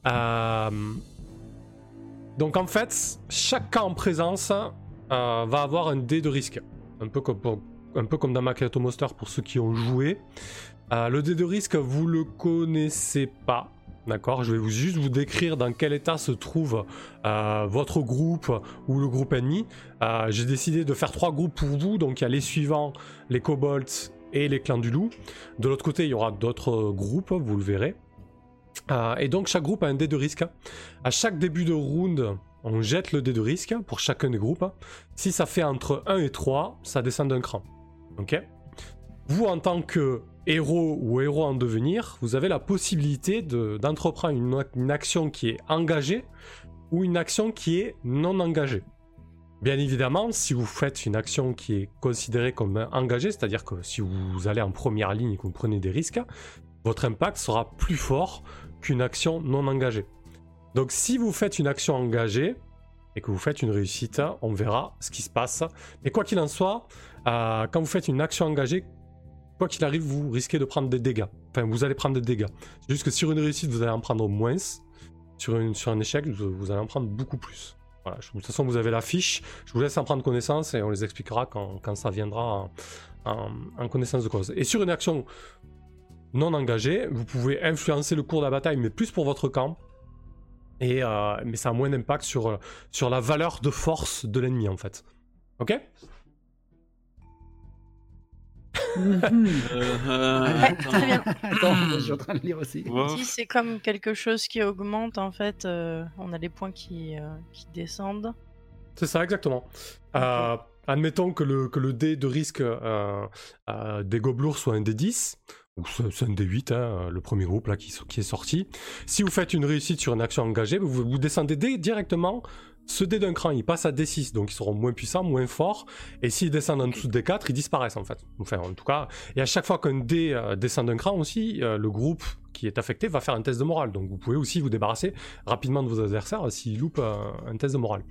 Euh, donc en fait, cas en présence euh, va avoir un dé de risque. Un peu comme, un dans Monster pour ceux qui ont joué. Euh, le dé de risque, vous le connaissez pas. D'accord? Je vais vous, juste vous décrire dans quel état se trouve euh, votre groupe ou le groupe ennemi. Euh, J'ai décidé de faire trois groupes pour vous. Donc il y a les suivants, les kobolds et les clans du loup. De l'autre côté, il y aura d'autres groupes, vous le verrez. Euh, et donc chaque groupe a un dé de risque. À chaque début de round, on jette le dé de risque pour chacun des groupes. Si ça fait entre 1 et 3, ça descend d'un cran. Ok? Vous, en tant que héros ou héros en devenir, vous avez la possibilité de- d'entreprendre une, une action qui est engagée ou une action qui est non engagée. Bien évidemment, si vous faites une action qui est considérée comme engagée, c'est-à-dire que si vous allez en première ligne et que vous prenez des risques, votre impact sera plus fort qu'une action non engagée. Donc si vous faites une action engagée et que vous faites une réussite, on verra ce qui se passe. Mais quoi qu'il en soit, euh, quand vous faites une action engagée, quoi qu'il arrive, vous risquez de prendre des dégâts. Enfin, vous allez prendre des dégâts. C'est juste que sur une réussite, vous allez en prendre moins. Sur, une, sur un échec, vous, allez en prendre beaucoup plus. Voilà, de toute façon, vous avez la fiche. Je vous laisse en prendre connaissance et on les expliquera quand, quand ça viendra en, connaissance de cause. Et sur une action non engagée, vous pouvez influencer le cours de la bataille, mais plus pour votre camp. Et, euh, mais ça a moins d'impact sur, sur la valeur de force de l'ennemi, en fait. Ok? Très bien. Attends, je suis en train de lire aussi. Si c'est comme quelque chose qui augmente, en fait, euh, on a les points qui, euh, qui descendent. C'est ça, exactement. Euh, admettons que le, que le dé de risque euh, euh, des gobelours soit un dé 10, ou c'est c'est un dé 8, hein, le premier groupe là qui, qui est sorti. Si vous faites une réussite sur une action engagée, vous, vous descendez dé directement. Ce dé d'un cran, il passe à D6, donc ils seront moins puissants, moins forts. Et s'ils descendent en dessous de D4, ils disparaissent en fait. Enfin, en tout cas, et à chaque fois qu'un dé euh, descend d'un cran aussi, euh, le groupe qui est affecté va faire un test de morale. Donc vous pouvez aussi vous débarrasser rapidement de vos adversaires s'ils loupent euh, un test de morale.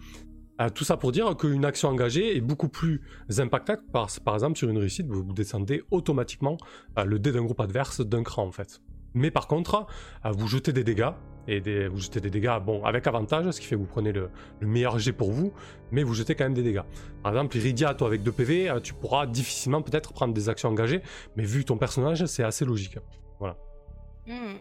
Tout ça pour dire qu'une action engagée est beaucoup plus impactante. Par, exemple, sur une réussite, vous, descendez automatiquement le dé d'un groupe adverse d'un cran en fait. Mais par contre, vous jetez des dégâts, et des, vous jetez des dégâts, bon, avec avantage, ce qui fait que vous prenez le, le meilleur jet pour vous, mais vous jetez quand même des dégâts. Par exemple, Iridia, toi avec 2 PV, euh, tu pourras difficilement peut-être prendre des actions engagées, mais vu ton personnage, c'est assez logique. Hmm.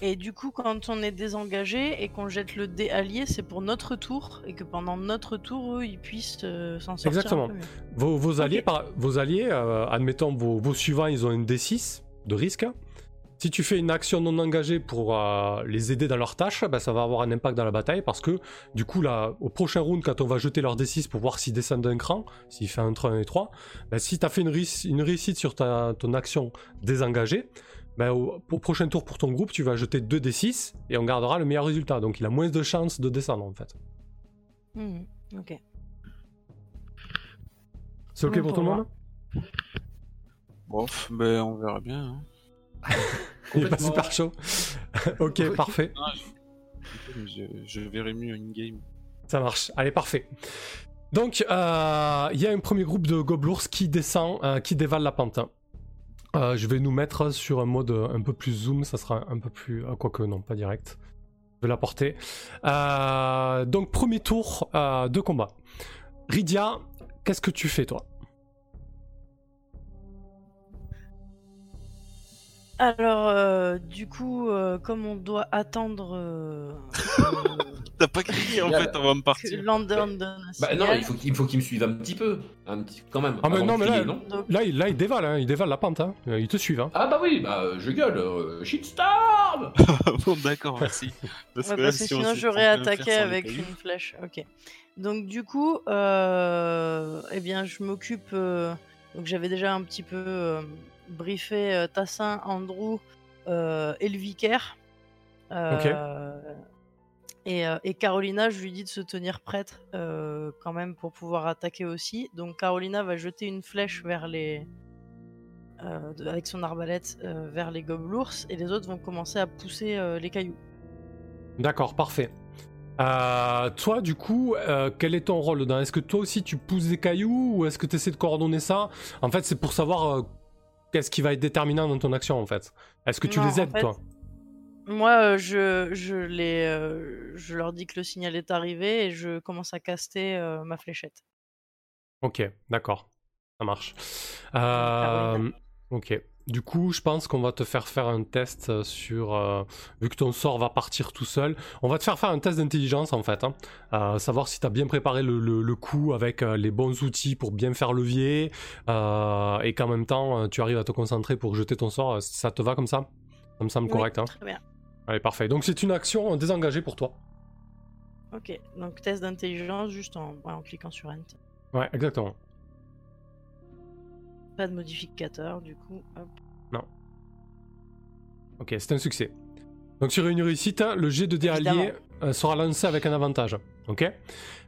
Et du coup, quand on est désengagé et qu'on jette le dé allié, c'est pour notre tour et que pendant notre tour, eux, ils puissent euh, s'en sortir. Exactement. un peu mieux. Vos, vos alliés, par- vos alliés euh, admettons vos, vos suivants, ils ont une D6 de risque. Si tu fais une action non engagée pour euh, les aider dans leurs tâches, bah, ça va avoir un impact dans la bataille parce que du coup, là, au prochain round, quand on va jeter leur D6 pour voir s'ils descendent d'un cran, s'il fait un 3, un et 3, bah, si tu as fait une, réuss- une réussite sur ta, ton action désengagée, bah, au, au prochain tour pour ton groupe, tu vas jeter 2 D6 et on gardera le meilleur résultat. Donc il a moins de chances de descendre en fait. Hmm. Ok. C'est ok Bon pour pour tout le monde? Bof, ben on verra bien. hein. Il est pas super chaud. ok, parfait. Je, je verrai mieux in game. Ça marche. Allez, parfait. Donc, euh, il y a un premier groupe de gobelours qui descend, euh, qui dévale la pente. Euh, je vais nous mettre sur un mode un peu plus zoom, ça sera un peu plus... euh, Quoique non, pas direct. Je vais la porter. Euh, donc, premier tour euh, de combat. Rydia, qu'est-ce que tu fais, toi? Alors, euh, du coup, euh, comme on doit attendre euh, T'as pas crié en fait avant de que partir. Landon donne un Bah non, il faut, qu'il- il faut qu'il me suive un petit peu. Un petit, quand même. Ah, mais avant non, de mais là- donc, il, là, il dévale, hein, il dévale la pente. Hein. Euh, Ils te suivent. Hein. Ah bah oui, bah euh, je gueule. euh, shitstorm bon, d'accord, merci. Parce Ouais, que là, parce que si on sinon j'aurais attaqué les avec cailloux- une flèche. Ok. Donc du coup, euh, eh bien, je m'occupe. euh, donc j'avais déjà un petit peu euh, briefé euh, Tassin, Andrew euh, et le vicaire. Euh, Et, euh, et Carolina, je lui dis de se tenir prête euh, quand même pour pouvoir attaquer aussi. Donc Carolina va jeter une flèche vers les, euh, de- avec son arbalète euh, vers les gobelours et les autres vont commencer à pousser euh, les cailloux. D'accord, parfait. Euh, toi, du coup, euh, quel est ton rôle dedans? Est-ce que toi aussi tu pousses des cailloux ou est-ce que tu essaies de coordonner ça? En fait, c'est pour savoir euh, qu'est-ce qui va être déterminant dans ton action en fait? Est-ce que tu Non, les en aides fait, toi? Moi, euh, je, je, les, euh, je leur dis que le signal est arrivé et je commence à caster euh, ma fléchette. Ok, d'accord, ça marche. Ok. Du coup, je pense qu'on va te faire faire un test euh, sur. euh, vu que ton sort va partir tout seul, on va te faire faire un test d'intelligence en fait. Hein, Euh, savoir si tu as bien préparé le, le- le coup avec euh, les bons outils pour bien faire levier et qu'en même temps tu arrives à te concentrer pour jeter ton sort. Ça te va comme ça? Ça me semble Oui, correct. Hein? Très bien. Allez, parfait. Donc c'est une action désengagée pour toi. Ok, donc test d'intelligence juste en, ouais, en cliquant sur Enter. Ouais, exactement. Pas de modificateur, du coup. hop. Ok, c'est un succès. Donc sur une réussite, hein, le jet de Évidemment. euh, sera lancé avec un avantage. Ok?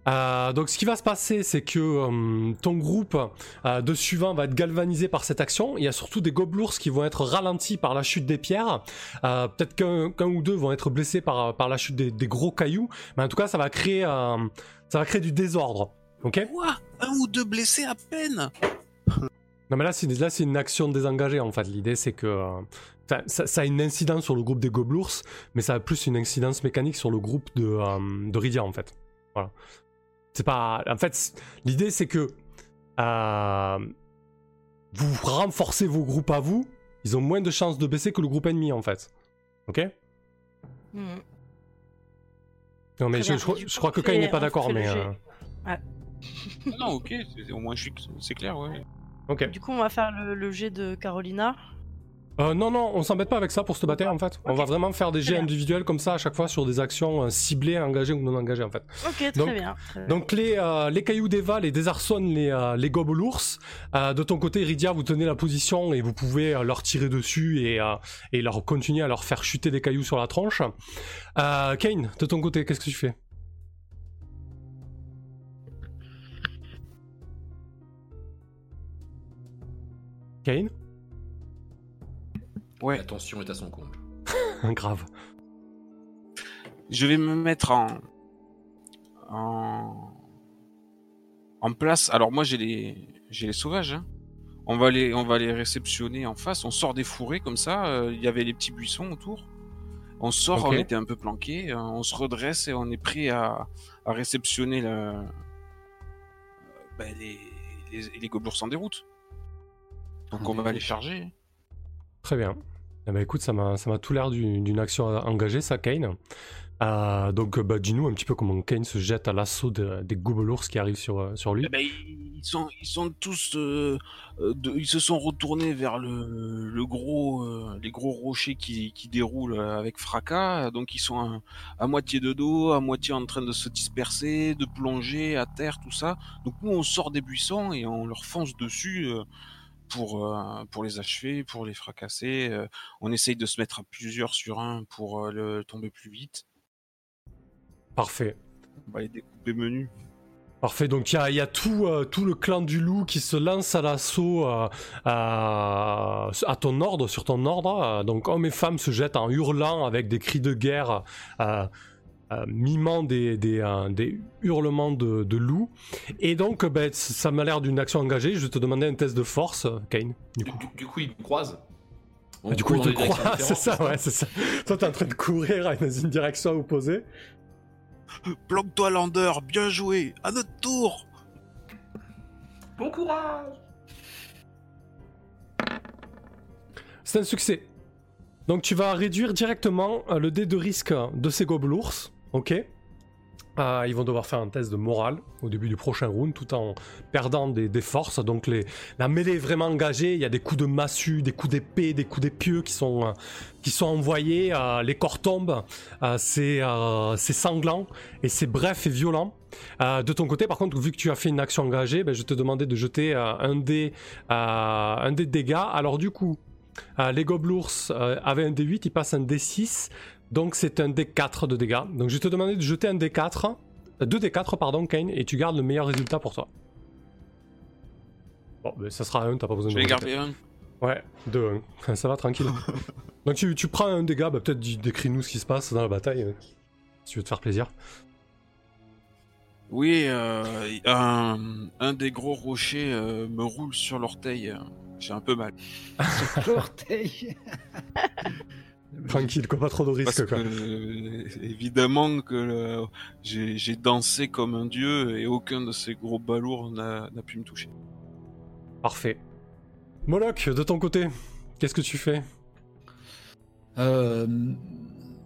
Euh, Donc ce qui va se passer, c'est que euh, ton groupe euh, de suivants va être galvanisé par cette action. Il y a surtout des gobelours qui vont être ralentis par la chute des pierres. Euh, Peut-être qu'un ou deux vont être blessés par, par la chute des, des gros cailloux. Mais en tout cas, ça va créer, euh, ça va créer du désordre. Ok? Quoi? Un ou deux blessés à peine? Non mais là c'est là c'est une action désengagée en fait. L'idée c'est que euh, ça, a une incidence sur le groupe des gobelours, mais ça a plus une incidence mécanique sur le groupe de, euh, de Rydia en fait. Voilà. C'est pas. En fait, l'idée c'est que euh, vous renforcez vos groupes à vous, ils ont moins de chances de baisser que le groupe ennemi en fait. Ok? Mhm. Non mais je, crois- je que Kai n'est pas d'accord, mais. euh, Non, ok, au moins je suis, c'est clair, ouais. Ok. Du coup, on va faire le, le jet de Carolina. Euh, non, non, on s'embête pas avec ça pour se battre en fait. On va vraiment faire des jets individuels comme ça à chaque fois sur des actions euh, ciblées, engagées ou non engagées en fait. Ok, très Donc- bien. très. Donc les, euh, les cailloux dévalent et désarçonnent les, les gobelours. De ton côté, Iridia, vous tenez la position et vous pouvez leur tirer dessus et, et leur continuer à leur faire chuter des cailloux sur la tronche. Kane, de ton côté, qu'est-ce que tu fais? Kane Ouais. La tension est à son comble. Grave. Je vais me mettre en. en. en place. Alors, moi, j'ai les. J'ai les sauvages, hein. On va les, on va les réceptionner en face. On sort des fourrés comme ça. euh, Il y avait les petits buissons autour. On sort, on était un peu planqué. euh, On se redresse et on est prêt à, à réceptionner la, ben, les, les, les gobelours en déroute. Donc En on va les charger. Très bien. Eh ben, écoute, ça m'a ça m'a tout l'air du- d'une action engagée, ça, Kane. Euh, donc, euh, bah, dis-nous un petit peu comment Kane se jette à l'assaut de- des gobelours qui arrivent sur, euh, sur lui. Eh ben, ils sont, ils sont tous, euh, de- ils se sont retournés vers le, le gros, euh, les gros rochers qui, qui déroulent avec fracas. Donc ils sont à, à moitié de dos, à moitié en train de se disperser, de plonger à terre, tout ça. Donc nous on sort des buissons et on leur fonce dessus euh, pour euh, pour les achever, pour les fracasser. Euh, on essaye de se mettre à plusieurs sur un pour euh, le tomber plus vite. Parfait. On va les découper menus. Parfait, donc il y y a tout, tout le clan du loup qui se lance à l'assaut à, à ton ordre, sur ton ordre. Donc hommes et femmes se jettent en hurlant avec des cris de guerre, mimant des, des, euh, des hurlements de, de loup. Et donc, euh, ben, ça m'a l'air d'une action engagée. Je vais te demander un test de force, euh, Kane. Du coup, du- du coup, ils me croisent. On Ah, du coup il te croit, c'est ça, ouais, c'est ça. Toi, t'es en train de courir dans une direction opposée. Planque-toi Lander, bien joué, à notre tour. Bon courage C'est un succès. Donc tu vas réduire directement euh, le dé de risque de ces gobelours, ok Euh, Ils vont devoir faire un test de morale au début du prochain round tout en perdant des, forces. Donc la mêlée est vraiment engagée, il y a des coups de massue, des coups d'épée, des coups d'épieu qui sont, qui sont envoyés, euh, les corps tombent, euh, c'est sanglant et c'est bref et violent. De ton côté, par contre, vu que tu as fait une action engagée, ben, je te demandais de jeter un, dé, un dé de dégâts. Alors du coup, les gobelours euh, avaient un D8, ils passent un D6, donc c'est un D4 de dégâts. Donc je vais te demander de jeter un D4, euh, deux D4 pardon, Kane, et tu gardes le meilleur résultat pour toi. Bon, ben, ça sera un, t'as pas besoin Je de vais rajouter. garder un. Ouais, 2 1. Ça va tranquille. donc tu, tu prends un dégât, bah, peut-être décris-nous ce qui se passe dans la bataille, euh, si tu veux te faire plaisir. Oui, euh, un, un des gros rochers euh, me roule sur l'orteil. J'ai un peu mal. L'orteil. Tranquille, quoi, pas trop de risques. que, Quoi. euh, évidemment que le- j'ai dansé comme un dieu et aucun de ces gros balourds n'a pu me toucher. Parfait. Moloch, de ton côté, qu'est-ce que tu fais? Euh,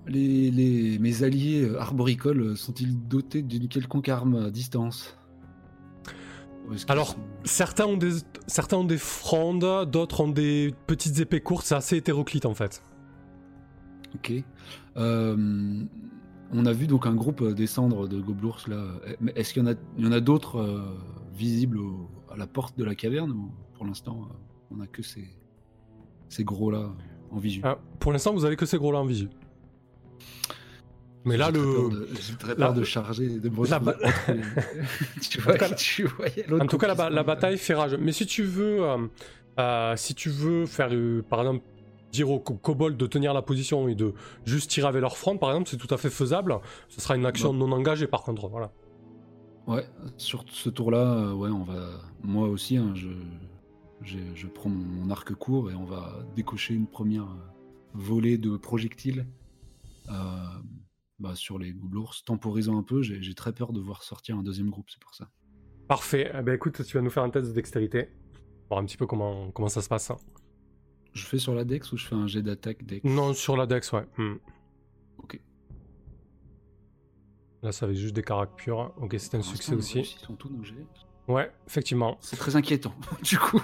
les, les- mes alliés euh, arboricoles sont-ils dotés d'une quelconque arme à distance? Alors, Certains ont des, certains ont des frondes, d'autres ont des petites épées courtes, c'est assez hétéroclite en fait. Ok. Euh, on a vu donc un groupe euh, descendre de gobelours là. Mais Est-ce qu'il y en a, il y en a d'autres euh, visibles au- à la porte de la caverne ou pour l'instant on a que ces, ces gros là en visu? Ah, pour l'instant, vous avez que ces gros-là en visu. Mais là, le... J'ai très peur de charger, de me la tu vois, En tout cas, tu voyais En tout cas, la, bataille fait rage. Mais si tu veux, euh, euh, si tu veux faire, euh, par exemple, dire aux kobolds de tenir la position et de juste tirer avec leur front, par exemple, c'est tout à fait faisable. Ce sera une action non engagée, par contre. Voilà. Ouais, sur ce tour-là, euh, ouais, on va. Moi aussi, hein, je, je prends mon, arc court et on va décocher une première euh, volée de projectiles euh, bah, sur les gobelours, temporisant un peu. J'ai j'ai très peur de voir sortir un deuxième groupe, c'est pour ça. Parfait. Eh ben, écoute, tu vas nous faire un test de dextérité. Voir un petit peu comment, comment ça se passe. hein. Je fais sur la dex ou je fais un jet d'attaque dex? Non, sur la dex, ouais. Hmm. Ok. Là, ça avait juste des caracs purs. Ok, c'est un succès aussi. tous nos jets. Ouais, effectivement. C'est très inquiétant, du coup.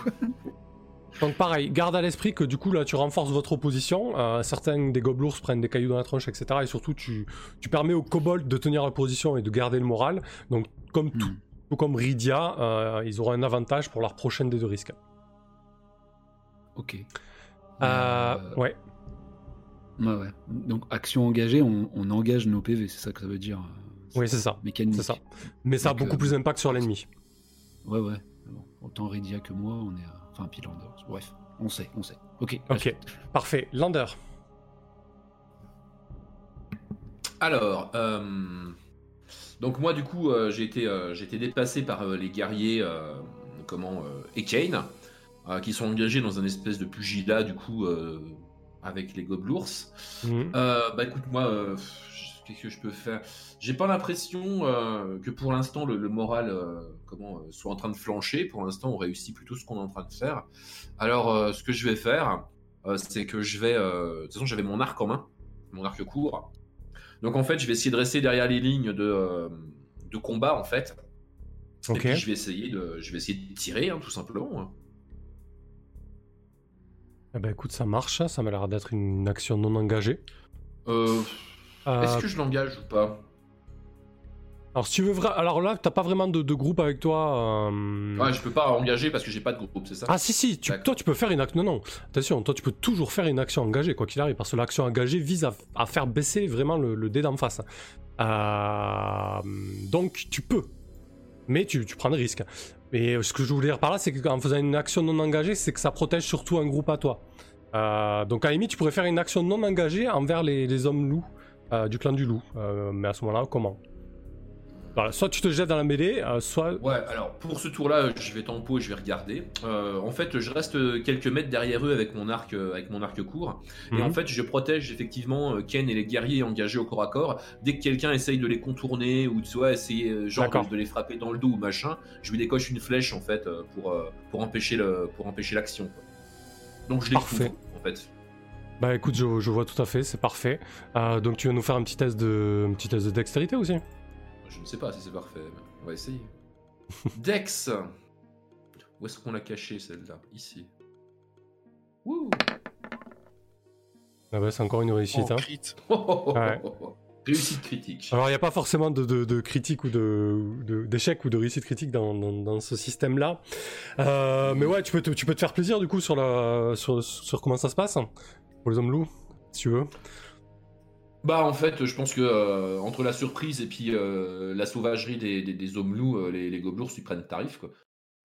Donc pareil, garde à l'esprit que du coup là tu renforces votre opposition, euh, certains des gobelours prennent des cailloux dans la tronche, etc. Et surtout tu, tu permets aux kobolds de tenir la position et de garder le moral. Donc comme tout, Hmm. tout comme Rydia, euh, ils auront un avantage pour leur prochaine dé de risque. Ok. Euh, Euh, Ouais, ouais, ouais. Donc, action engagée, on, on engage nos PV, c'est ça que ça veut dire. euh, oui c'est ça, Mécanique. c'est ça. Mais ça a beaucoup euh, plus d'impact sur l'ennemi. Ouais, ouais. Bon, autant Rydia que moi, on est à... Enfin, puis Lander. Bref, on sait, on sait. Ok. Ok, suite. parfait. Lander. Alors, euh, donc moi du coup euh, j'ai été, euh, déplacé par euh, les guerriers, euh, comment, euh, et Kane. Euh, qui sont engagés dans un espèce de pugilat, du coup, euh, avec les gobelours. Mhm. Euh, bah écoute, moi, qu'est-ce que je peux faire? J'ai pas l'impression que pour l'instant le, le moral comment, soit en train de flancher. Pour l'instant, on réussit plutôt ce qu'on est en train de faire. Alors, ce que je vais faire, c'est que je vais. de toute façon, j'avais mon arc en main, mon arc court. Donc, en fait, je vais essayer de rester derrière les lignes de, de combat, en fait. Ok. Et puis, je vais essayer de, je vais essayer de tirer, hein, tout simplement. Hein. Eh ben écoute, ça marche, ça m'a l'air d'être une action non engagée. Euh, Euh, Est-ce que je l'engage ou pas? Alors si tu veux vra- alors là, t'as pas vraiment de, de groupe avec toi. euh, Ouais, je peux pas engager parce que j'ai pas de groupe, c'est ça? Ah si si, tu- toi tu peux faire une action. Non non, attention, toi tu peux toujours faire une action engagée quoi qu'il arrive, parce que l'action engagée vise à, à faire baisser vraiment le, le dé d'en face. Euh, donc tu peux, mais tu, tu prends des risques. Mais ce que je voulais dire par là, c'est qu'en faisant une action non engagée, c'est que ça protège surtout un groupe à toi. Euh, donc à la tu pourrais faire une action non engagée envers les, hommes loups euh, du clan du loup. Euh, mais à ce moment-là, comment? Voilà, Soit tu te jettes dans la mêlée, euh, soit Ouais, alors pour ce tour-là, je vais tempo et je vais regarder. Euh, en fait, je reste quelques mètres derrière eux avec mon arc, euh, avec mon arc court. Et Mhm. en fait, je protège effectivement Ken et les guerriers engagés au corps à corps. Dès que quelqu'un essaye de les contourner ou tu vois, essayer genre de, de les frapper dans le dos ou machin, je lui décoche une flèche en fait pour, pour empêcher le pour empêcher l'action. Donc je les Parfait. couvre en fait. Bah écoute, je, je vois tout à fait, c'est parfait. Euh, donc tu vas nous faire un petit test de, un petit test de dextérité aussi? Je ne sais pas si c'est parfait, mais on va essayer. Dex Où est-ce qu'on l'a caché celle-là? Ici. Wouh Ah bah c'est encore une réussite. Oh, hein. crit. Ouais. Réussite critique. Alors il n'y a pas forcément de, de, de critique ou de de- d'échec ou de réussite critique dans, dans, dans ce système-là. Euh, mais ouais, tu peux, te, tu peux te faire plaisir du coup sur, la, sur, sur comment ça se passe pour les hommes loups, si tu veux. Bah en fait, je pense que euh, entre la surprise et puis euh, la sauvagerie des, hommes loups, euh, les, les gobelours ils prennent tarif quoi.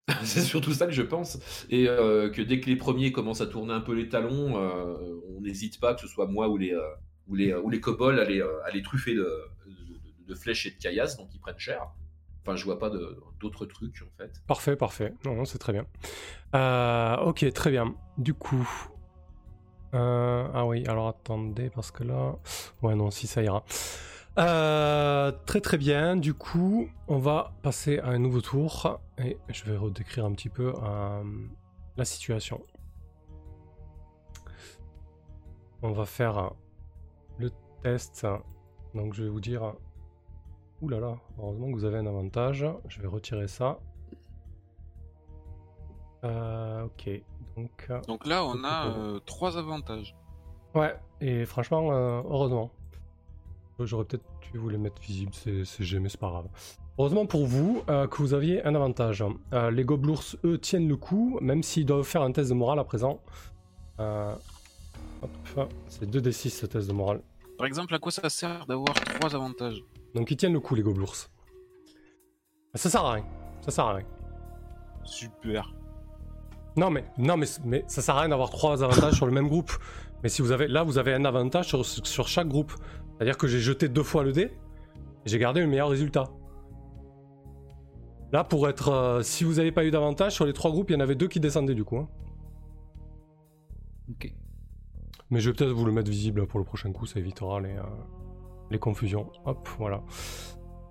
c'est surtout ça que je pense. Et que dès que les premiers commencent à tourner un peu les talons, on n'hésite pas, que ce soit moi ou les, ou les, ou à les, à truffer de, flèches et de caillasses, donc ils prennent cher. Enfin, je vois pas d'autres trucs en fait. Parfait, parfait. Non, non, c'est très bien. Ok, très bien. Du coup. Euh, ah oui, alors attendez, parce que là. Ouais, non, si ça ira. Euh, très très bien. Du coup, on va passer à un nouveau tour. Et je vais redécrire un petit peu euh, la situation. On va faire le test. Donc je vais vous dire. Ouh là là, heureusement que vous avez un avantage. Je vais retirer ça. Euh, ok, donc. euh, Donc là, on a euh, trois avantages. Ouais, et franchement, euh, heureusement. J'aurais peut-être dû vous les mettre visibles, c'est jamais, c'est pas grave. Heureusement pour vous euh, que vous aviez un avantage. Euh, les gobelours, eux, tiennent le coup, même s'ils doivent faire un test de morale à présent. Euh, c'est 2d6 ce test de morale. Par exemple, à quoi ça sert d'avoir trois avantages? Donc ils tiennent le coup, les gobelours. Ça sert à rien. Ça sert à rien. Super. Non mais, non mais, mais ça sert à rien d'avoir trois avantages sur le même groupe. Mais si vous avez, là vous avez un avantage sur, sur chaque groupe. C'est-à-dire que j'ai jeté deux fois le dé, et j'ai gardé le meilleur résultat. Là pour être, euh, si vous n'avez pas eu d'avantage sur les trois groupes, il y en avait deux qui descendaient du coup. hein. Ok. Mais je vais peut-être vous le mettre visible pour le prochain coup, ça évitera les, euh, les confusions. Hop, voilà.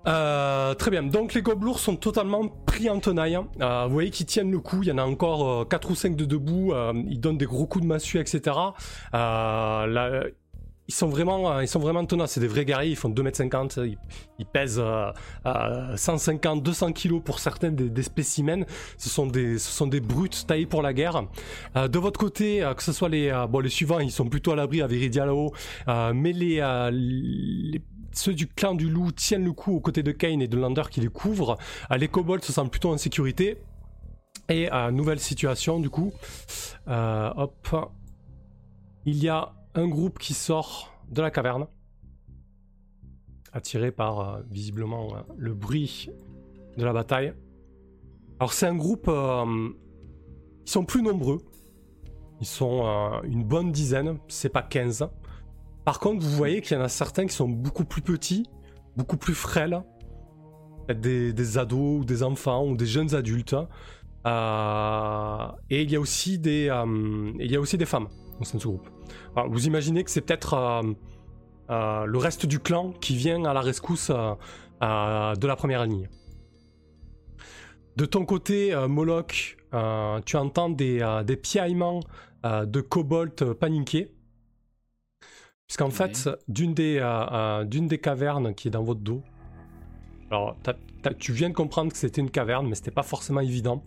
Euh, très bien, donc les gobelours sont totalement pris en tenaille. hein. Euh, vous voyez qu'ils tiennent le coup, il y en a encore 4 ou 5 de debout, euh, ils donnent des gros coups de massue, etc. Euh, ils sont vraiment, euh, ils sont vraiment tenaces, c'est des vrais guerriers, ils font 2m50, ils, ils pèsent euh, euh, 150, 200 kilos pour certains des, spécimens. Ce sont des, ce sont des brutes taillées pour la guerre. Euh, de votre côté, euh, que ce soit les, euh, bon, les suivants, ils sont plutôt à l'abri à Viridia là-haut, euh, mais les, euh, les- ceux du clan du loup tiennent le coup aux côtés de Kane et de Lander qui les couvrent. Les kobolds se sentent plutôt en sécurité. Et nouvelle situation du coup. Euh, hop. Il y a un groupe qui sort de la caverne. Attiré par euh, visiblement euh, le bruit de la bataille. Alors c'est un groupe... ils sont plus nombreux. Ils sont une bonne dizaine, c'est pas 15. Par contre, vous voyez qu'il y en a certains qui sont beaucoup plus petits, beaucoup plus frêles. Des, des ados ou des enfants ou des jeunes adultes. Euh, et il y a aussi des, euh, il y a aussi des femmes au sein de ce groupe. Vous imaginez que c'est peut-être euh, le reste du clan qui vient à la rescousse de la première ligne. De ton côté, Moloch, tu entends des, des piaillements de kobolds paniqués. Puisqu'en Ouais. fait, d'une des, euh, euh, d'une des cavernes qui est dans votre dos, alors tu viens de comprendre que c'était une caverne, mais c'était pas forcément évident.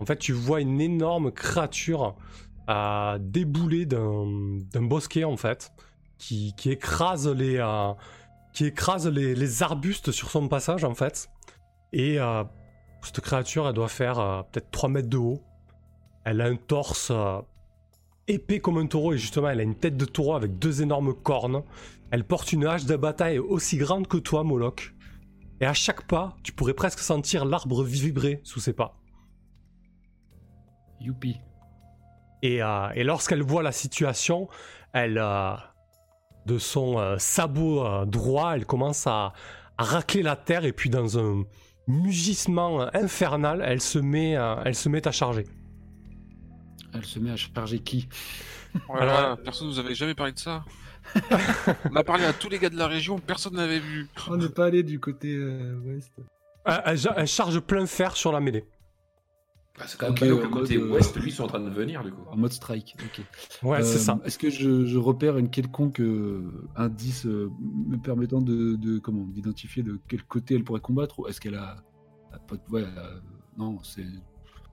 En fait, tu vois une énorme créature euh, débouler d'un d'un bosquet, en fait, qui, qui écrase les, euh, qui écrase les, les arbustes sur son passage, en fait. Et cette créature, elle doit faire peut-être 3 mètres de haut. Elle a un torse épais comme un taureau, et justement, elle a une tête de taureau avec deux énormes cornes. Elle porte une hache de bataille aussi grande que toi, Moloch. Et à chaque pas, tu pourrais presque sentir l'arbre vibrer sous ses pas. Youpi. Et, euh, et lorsqu'elle voit la situation, elle, euh, de son euh, sabot droit, elle commence à, à racler la terre et puis dans un mugissement infernal, elle se met, elle se met à charger. Elle se met à charger qui? Voilà, Alors- personne nous avait jamais parlé de ça. On a parlé à tous les gars de la région, personne n'avait vu. On n'est pas allé du côté euh, ouest. Elle, elle- elle charge plein fer sur la mêlée. Bah, c'est quand même Ok, cadeau que en le côté mode, euh, ouest, lui, ils sont en train de venir, du coup. En mode strike. Ok. Ouais, c'est Euh, ça. Est-ce que je, je repère une quelconque euh, indice euh, me permettant de, de- comment d'identifier de quel côté elle pourrait combattre ou est-ce qu'elle a, a pas de- ouais, euh, non c'est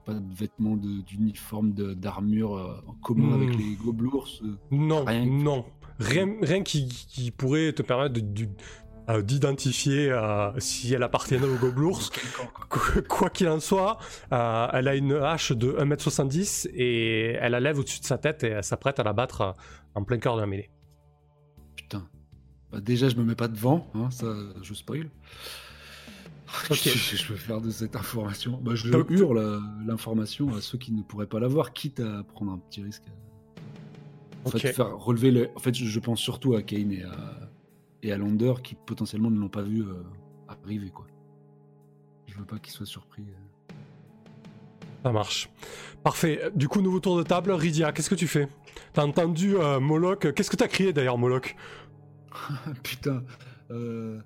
pas de vêtements d'uniforme d'armure euh, en commun Hmm. avec les gobelours euh, Non, rien- non. Rien, rien qui, qui pourrait te permettre euh, d'identifier euh, si elle appartenait au gobelours. Qu- Quoi qu'il en soit, euh, elle a une hache de 1m70 et elle la lève au-dessus de sa tête et elle s'apprête à la battre en plein cœur de la mêlée. Putain. Bah, déjà je me mets pas devant, hein, ça je spoil. Qu'est-ce que je peux faire de cette information bah, Je Donc- hurle euh, l'information à ceux qui ne pourraient pas l'avoir, quitte à prendre un petit risque. En fait, faire relever le... En fait, je pense surtout à Kane et à, et à Lander qui potentiellement ne l'ont pas vu euh, arriver, quoi. Je veux pas qu'ils soient surpris. euh. Ça marche. Parfait. Du coup, nouveau tour de table. Rydia, qu'est-ce que tu fais? T'as entendu euh, Moloch? Qu'est-ce que t'as crié d'ailleurs, Moloch? Putain. Euh...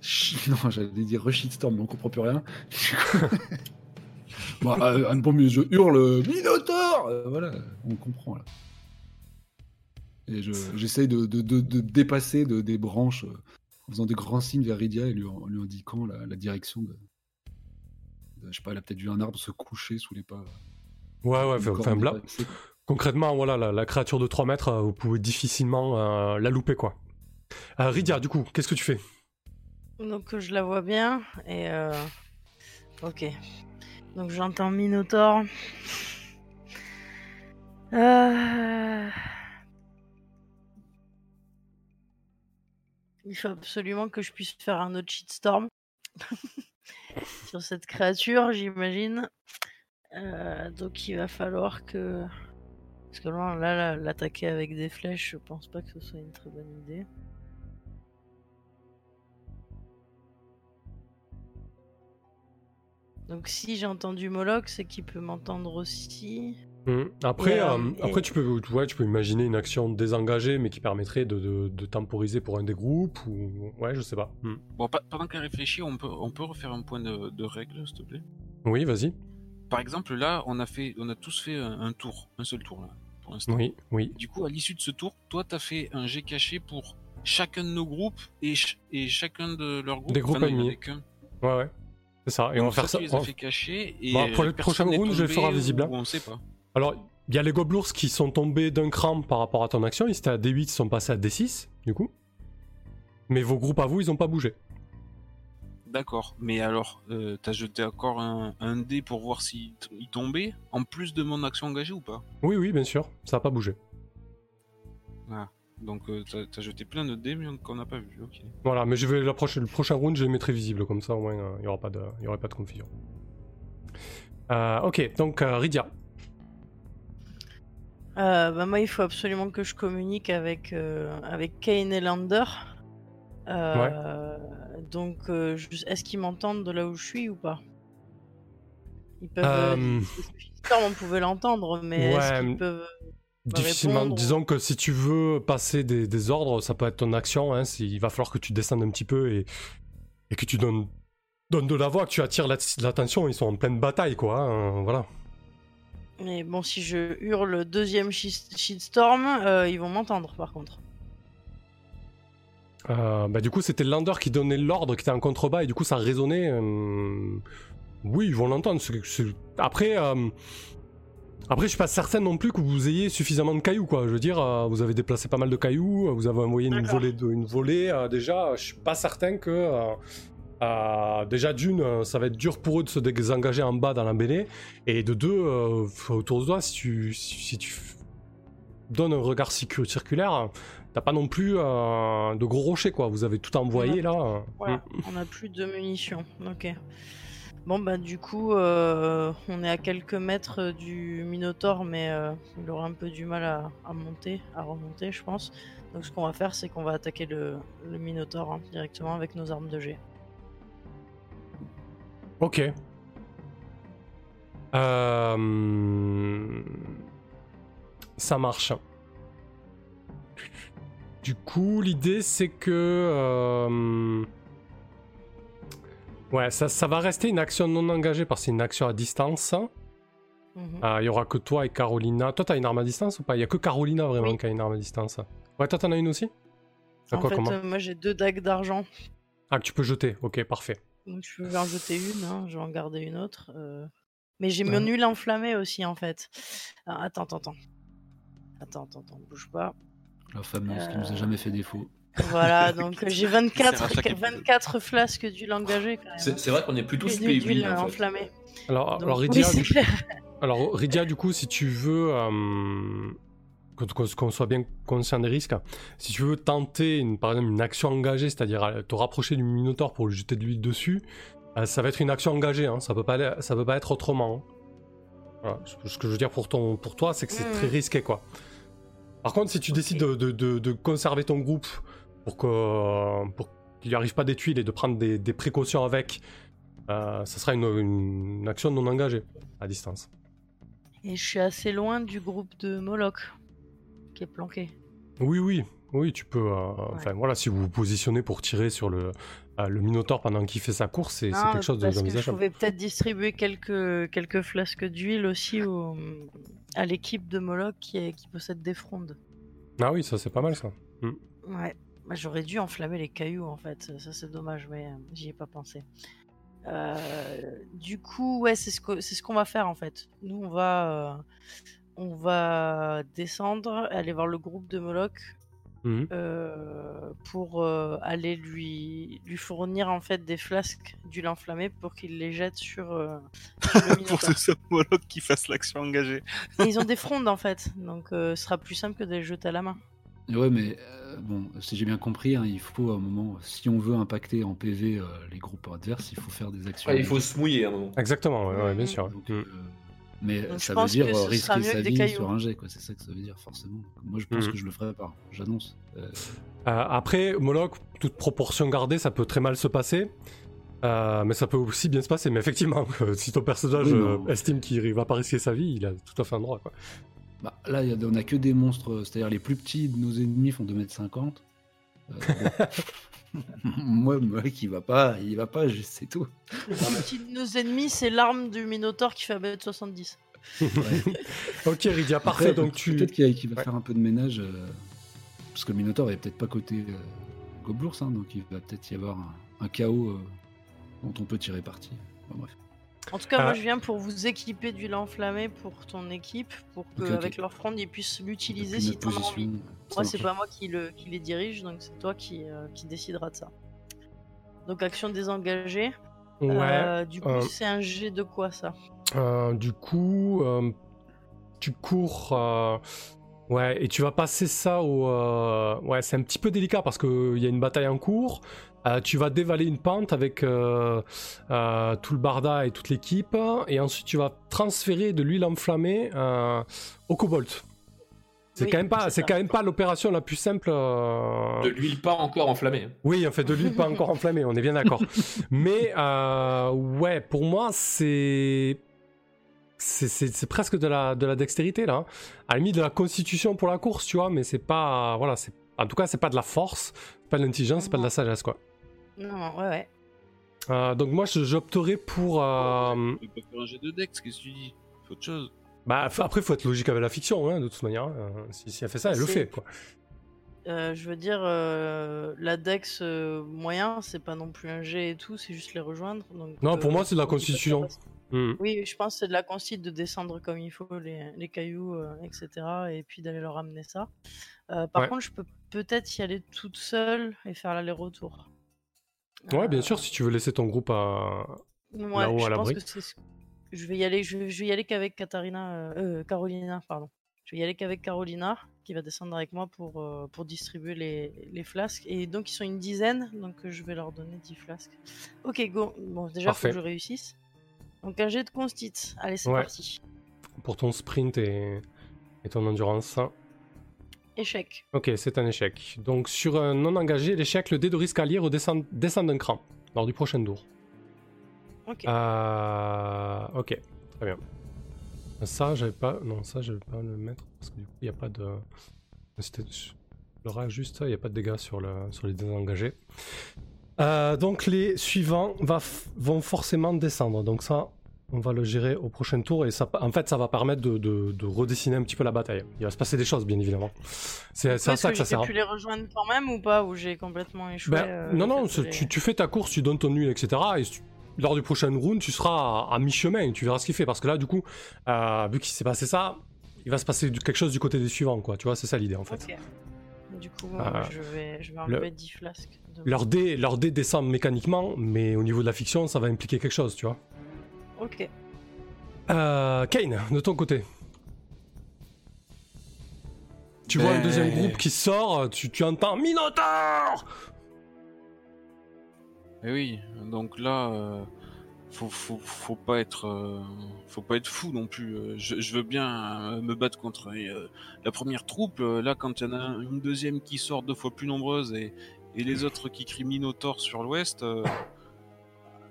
Non, j'allais dire Rushitstorm, mais on comprend plus rien. bon, un bon mieux, je hurle Minotaur Euh, Voilà, on comprend là. Et je- j'essaye de, de- de- de dépasser de, des branches euh, en faisant des grands signes vers Rydia et lui, en lui indiquant la, la direction de, Je sais pas, elle a peut-être vu un arbre se coucher sous les pas. Ouais, ouais, enfin, dépassée. concrètement, voilà, la, la créature de 3 mètres, euh, vous pouvez difficilement euh, la louper, quoi. Euh, Rydia, du coup, qu'est-ce que tu fais? Donc euh, je la vois bien et euh... ok. Donc j'entends Minotaur. Euh... Il faut absolument que je puisse faire un autre shitstorm sur cette créature, j'imagine. Euh, donc il va falloir que parce que là, l'attaquer avec des flèches, je pense pas que ce soit une très bonne idée. Donc si j'ai entendu Moloch, c'est qu'il peut m'entendre aussi. Après, Et, euh, euh, après et- tu, peux, ouais, tu peux imaginer une action désengagée, mais qui permettrait de, de- de temporiser pour un des groupes, ou... Ouais, je sais pas. Hmm. Bon, pa- pendant qu'elle réfléchit, on peut, on peut refaire un point de, de règle, s'il te plaît? Oui, vas-y. Par exemple, là, on a, fait, on a tous fait un, un tour, un seul tour, là, pour l'instant. Oui, oui. Du coup, à l'issue de ce tour, toi, t'as fait un jet caché pour chacun de nos groupes et, ch- et chacun de leurs groupes. Des groupes Enfin, non, ennemis. Ouais, ouais. C'est ça. Et on va faire ça. les fait cacher et Bon, pour le prochain round, je vais faire invisible, ou. On sait pas. Alors, il y a les gobelours qui sont tombés d'un cran par rapport à ton action. Ils étaient à D8, ils sont passés à D6, du coup. Mais vos groupes à vous, ils ont pas bougé. D'accord. Mais alors, euh, t'as jeté encore un, un dé pour voir s'il tombait, en plus de mon action engagée ou pas? Oui, oui, bien sûr. Ça a pas bougé. Donc, euh, t'as as jeté plein de dés, mais qu'on n'a pas vu. Voilà, mais je vais la prochaine, le prochain round, je les mettrai visibles comme ça, au moins, euh, il y aura pas de, il y aura pas de confusion. Euh, ok, donc euh. Euh, bah moi, il faut absolument que je communique avec, euh, avec Kane et Lander. Euh, Donc, euh, je- est-ce qu'ils m'entendent de là où je suis ou pas? Ils peuvent. Euh, euh, on pouvait l'entendre, mais est-ce Ouais, qu'ils peuvent. Difficilement. répondre. Disons que si tu veux passer des, des ordres, ça peut être ton action. Hein, il va falloir que tu descendes un petit peu et, et que tu donnes, donnes de la voix, que tu attires l'at- l'attention. Ils sont en pleine bataille, quoi. hein, voilà. Mais bon, si je hurle deuxième shit- shitstorm, euh, ils vont m'entendre par contre. Euh, bah, du coup, c'était Lander qui donnait l'ordre, qui était en contrebas, et du coup, ça résonnait. euh, Oui, ils vont l'entendre. Après, euh, après, je suis pas certain non plus que vous ayez suffisamment de cailloux, quoi. Je veux dire, euh, vous avez déplacé pas mal de cailloux, euh, vous avez envoyé une volée, de, une volée. euh, déjà, je suis pas certain que. euh, déjà d'une, ça va être dur pour eux de se désengager en bas dans la mêlée, et de deux, autour de toi, si tu, si, si tu f- donnes un regard circu- circulaire, t'as pas non plus de gros rochers, quoi. Vous avez tout envoyé là. Voilà, on a plus de munitions. Ok. Bon, bah, du coup, euh, on est à quelques mètres du Minotaur, mais euh, il aura un peu du mal à, monter, à remonter, je pense. Donc, ce qu'on va faire, c'est qu'on va attaquer le, le Minotaur hein, directement avec nos armes de jet. Ok. Euh, Ça marche. Du coup, l'idée c'est que. Euh, Ouais, ça, ça va rester une action non engagée parce que c'est une action à distance. Mhm. Ah, Il y aura que toi et Carolina. Toi, t'as une arme à distance ou pas? Il y a que Carolina vraiment Oui. qui a une arme à distance. Ouais, toi, t'en as une aussi? En quoi, fait, comment? euh, moi, j'ai deux dagues d'argent. Ah, que tu peux jeter. Ok, parfait. Donc, je vais en jeter une, hein, je vais en garder une autre. euh. Mais j'ai Ouais. mon huile enflammée aussi, en fait. Ah, attends, attends, attends. Attends, attends, attends, bouge pas. La fameuse qui Euh. nous a jamais fait défaut. Voilà, donc euh, j'ai 24, sert à chaque épisode. 24 flasques d'huile engagée hein. C'est vrai qu'on est plutôt spé huile, en fait. enflammée. Alors, Donc, alors oui, Rydia, c'est du- clair. Alors, Rydia, du coup, si tu veux euh, qu'on soit bien conscient des risques, si tu veux tenter, une, par exemple, une action engagée, c'est-à-dire euh, te rapprocher du Minotaur pour lui jeter de l'huile dessus, euh, ça va être une action engagée, hein, ça peut pas aller- ça peut pas être autrement. hein. Voilà, ce- que je veux dire pour, ton, pour toi, c'est que c'est Mm. très risqué, quoi. Par contre, si tu décides de, de- de- de conserver ton groupe pour que pour qu'il n'y arrive pas des tuiles et de prendre des, des précautions avec, euh, ça sera une, une action non engagée à distance. Et je suis assez loin du groupe de Moloch qui est planqué. Oui, oui, oui, tu peux. euh, Enfin, voilà, si vous vous positionnez pour tirer sur le, euh, le Minotaur pendant qu'il fait sa course, c'est quelque chose de- parce que je pouvais peut-être distribuer quelques, quelques flasques d'huile aussi au- à l'équipe de Moloch qui, est- qui possède des frondes. Ah oui, ça c'est pas mal ça. Ouais, bah, j'aurais dû enflammer les cailloux en fait, ça c'est dommage, mais euh, j'y ai pas pensé. Euh, du coup, ouais, c'est ce c'est ce qu'on va faire en fait. Nous, on va, euh, on va descendre, aller voir le groupe de Moloch euh, pour aller lui, lui fournir en fait des flasques d'huile enflammée pour qu'il les jette sur, sur pour que ce soit Moloch qui fasse l'action engagée. Ils ont des frondes en fait, donc ce sera plus simple que de les jeter à la main. Ouais, mais euh, bon, si j'ai bien compris, hein, il faut à un moment, si on veut impacter en PV euh, les groupes adverses, il faut faire des actions. Ouais, il faut se mouiller à un moment. Exactement, ouais, ouais, bien sûr. Donc, euh, mais Donc, je ça veut dire euh, risquer sa vie cailloux. sur un jet, quoi. C'est ça que ça veut dire, forcément. Moi, je pense Mhm. que je le ferai pas. J'annonce. Euh, Euh, après, Moloch, toute proportion gardée, ça peut très mal se passer. Euh, mais ça peut aussi bien se passer. Mais effectivement, euh, si ton personnage Oui, euh, estime qu'il va pas risquer sa vie, il a tout à fait un droit. Quoi. Bah, là, il y a- on a que des monstres, euh, c'est-à-dire les plus petits de nos ennemis font 2m50. Euh, bon. Moi, Moloch, il va pas, il va pas, je- c'est tout. Le petit de nos ennemis, c'est l'arme du Minotaur qui fait 1m70. ok, Rydia, parfait. Après, donc tu. Peut-être qu'il va Ouais. faire un peu de ménage, euh, parce que le Minotaur est peut-être pas côté euh, Gobelours, hein, donc il va peut-être y avoir un, un chaos euh, dont on peut tirer parti. Bon, bref. En tout cas, moi je viens pour vous équiper d'huile enflammée pour ton équipe, pour qu'avec leur fronde ils puissent l'utiliser si t'en as envie. Moi, c'est pas moi qui, le, qui les dirige, donc c'est toi qui, euh, qui décidera de ça. Donc, action désengagée. Ouais. Euh, du coup, euh, c'est un jet de quoi ça? Euh, du coup, euh, tu cours. euh, ouais, et tu vas passer ça au. euh, ouais, c'est un petit peu délicat parce qu'il y a une bataille en cours. Euh, tu vas dévaler une pente avec euh, euh, tout le barda et toute l'équipe. Et ensuite, tu vas transférer de l'huile enflammée euh, au cobalt. C'est Oui, quand même pas, c'est quand même pas l'opération la plus simple. euh, De l'huile pas encore enflammée. oui, en fait, de l'huile pas encore enflammée, on est bien d'accord. Mais euh, ouais, pour moi, c'est c'est- presque de la, de la dextérité là. À la limite de la constitution pour la course, tu vois, mais c'est pas. Voilà, c'est. En tout cas, c'est pas de la force, c'est pas de l'intelligence, c'est pas de la sagesse, quoi. Non, non, ouais, ouais. Euh, donc moi, j'opterais pour. euh, Tu peux pas faire un jet de dex, qu'est-ce que tu dis? Faut autre chose. Bah, après, faut être logique avec la fiction, hein, de toute manière. Euh, si, si elle fait ça, elle le fait, quoi. Euh, je veux dire, euh, la dex euh, moyen, c'est pas non plus un jet et tout, c'est juste les rejoindre. Donc, Non, euh, pour moi, c'est de la constitution. Hmm. Oui, je pense que c'est de la concite de descendre comme il faut les, les cailloux, euh, etc. Et puis d'aller leur amener ça. Euh, par Ouais. contre, je peux peut-être y aller toute seule et faire l'aller-retour. Ouais, bien sûr, si tu veux laisser ton groupe à. Ouais, là-haut à je l'abri. vais y aller. Je, vais y aller qu'avec Katharina, euh, euh, Carolina, pardon. Je vais y aller qu'avec Carolina, qui va descendre avec moi pour, euh, pour distribuer les, les flasques. Et donc ils sont une dizaine, donc je vais leur donner 10 flasques. Ok, go. Bon, déjà, faut que je réussisse. Donc un jet de constit. Allez, c'est Ouais. parti. pour ton sprint et, et ton endurance. Échec. Ok, c'est un échec. Donc sur un non engagé, l'échec, le dé de risque allié redescend descend d'un cran lors du prochain tour. Ok. Euh, ok, très bien. Ça, j'avais pas. Non, ça, je vais pas le mettre parce que du coup, il n'y a pas de. Rat juste, il n'y a pas de dégâts sur, le, sur les désengagés. Euh, donc les suivants va f- vont forcément descendre. Donc ça, on va le gérer au prochain tour et ça, en fait, ça va permettre de, de- de redessiner un petit peu la bataille. Il va se passer des choses, bien évidemment. C'est à ça que que ça sert. pu les rejoindre quand même ou pas Ou j'ai complètement échoué Ben, euh, non, non, les- tu, tu fais ta course, tu donnes ton nul, etc. Et tu- lors du prochain round, tu seras à, à mi-chemin, tu verras ce qu'il fait. Parce que là, du coup, euh, vu qu'il s'est passé ça, il va se passer quelque chose du côté des suivants, quoi. Tu vois, c'est ça l'idée, en fait. Ok. Du coup, Euh, je, vais, je vais enlever 10 flasques. de- Leur dé, leur dé descend mécaniquement, mais au niveau de la fiction, ça va impliquer quelque chose, tu vois. Ok. Euh, Kane, de ton côté. Tu vois un deuxième groupe qui sort, tu, tu entends Minotaur Eh oui, donc là, euh, faut, faut, faut pas être, euh, faut pas être fou non plus. Je, je veux bien euh, me battre contre euh, la première troupe. Euh, Là, quand il y en a une deuxième qui sort deux fois plus nombreuse et, et les autres qui crient Minotaur sur l'ouest, euh,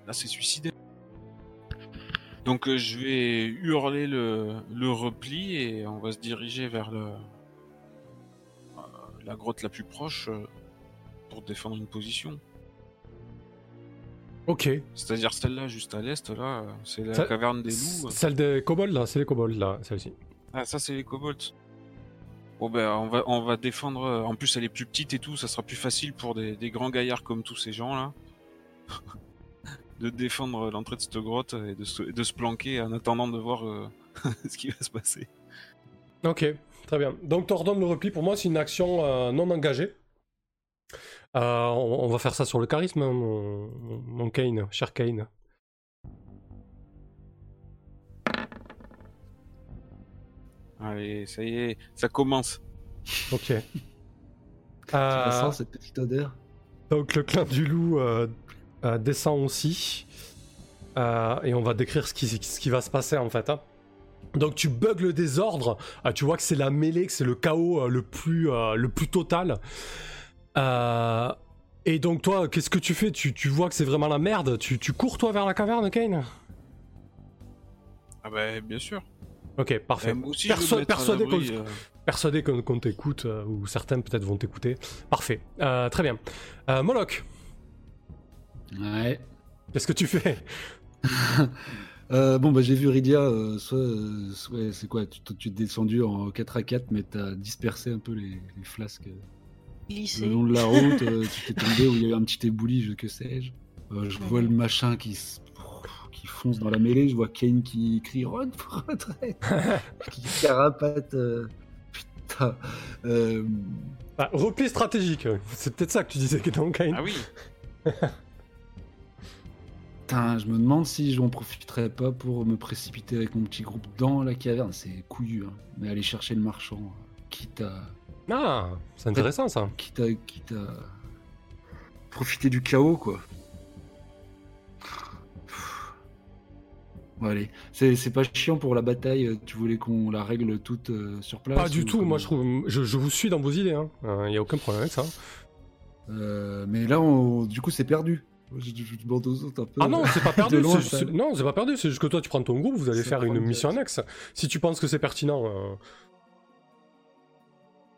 là, c'est suicidaire. Donc, euh, je vais hurler le, le repli et on va se diriger vers le, euh, la grotte la plus proche euh, pour défendre une position. Ok. C'est-à-dire celle-là, juste à l'est, là, c'est la Ça- caverne des loups. Celle des kobolds, là, c'est les kobolds, là, celle-ci. Ah, ça, c'est les kobolds. Bon, ben, on va, on va défendre. En plus, elle est plus petite et tout, ça sera plus facile pour des, des grands gaillards comme tous ces gens-là. De défendre l'entrée de cette grotte et de se, de se planquer en attendant de voir euh, ce qui va se passer. Ok, très bien. Donc, t'ordonnes le repli, pour moi, c'est une action euh, non engagée. Euh, on, on va faire ça sur le charisme, hein, mon, Kane, cher Kane. Allez, ça y est, ça commence. Ok. Tu Euh, cette petite odeur donc, le clan du loup euh, descend aussi. Euh, et on va décrire ce qui, ce qui va se passer, en fait. hein. Donc, tu bugs le désordre. Euh, tu vois que c'est la mêlée, que c'est le chaos euh, le, plus, euh, le plus total. Et donc, toi, qu'est-ce que tu fais? Tu, tu vois que c'est vraiment la merde? Tu, tu cours, toi, vers la caverne, Kane? Ah, ben, bien sûr. Ok, parfait. Aussi, Perso- persuadé qu'on- Persuadé t'écoute, ou certains peut-être vont t'écouter. Parfait. Très bien. Moloch, Ouais. qu'est-ce que tu fais? Euh, bon, bah, j'ai vu Rydia, euh, soit, euh, soit- c'est quoi, tu, tu es descendu en 4 à 4, mais t'as dispersé un peu les, les flasques Glissé. le long de la route, euh, tu t'es tombé où il y a eu un petit éboulis, je que sais-je. Euh, je vois le machin qui, s- qui fonce dans la mêlée, je vois Kane qui crie Run, retraite Qui carapate. euh, Putain. Euh, Ah, Repli stratégique, c'est peut-être ça que tu disais qui était en Kane. Ah oui, Putain, je me demande si je n'en profiterais pas pour me précipiter avec mon petit groupe dans la caverne. C'est couillu, hein. mais aller chercher le marchand, euh, quitte à, Ah, c'est intéressant ça. quitte à, quitte à profiter du chaos, quoi. Bon, allez, c'est c'est pas chiant pour la bataille. euh, Tu voulais qu'on la règle toute euh, sur place Pas du ou tout, moi je trouve. Je, je vous suis dans vos idées, il hein. n'y a aucun problème avec ça. Euh, mais là, on- du coup, c'est perdu. Je, je, je demande aux autres un peu. Ah non, c'est pas perdu. loin, ça. non, c'est pas perdu. C'est juste que toi, tu prends ton groupe, vous allez faire une mission annexe. Si tu penses que c'est pertinent. euh.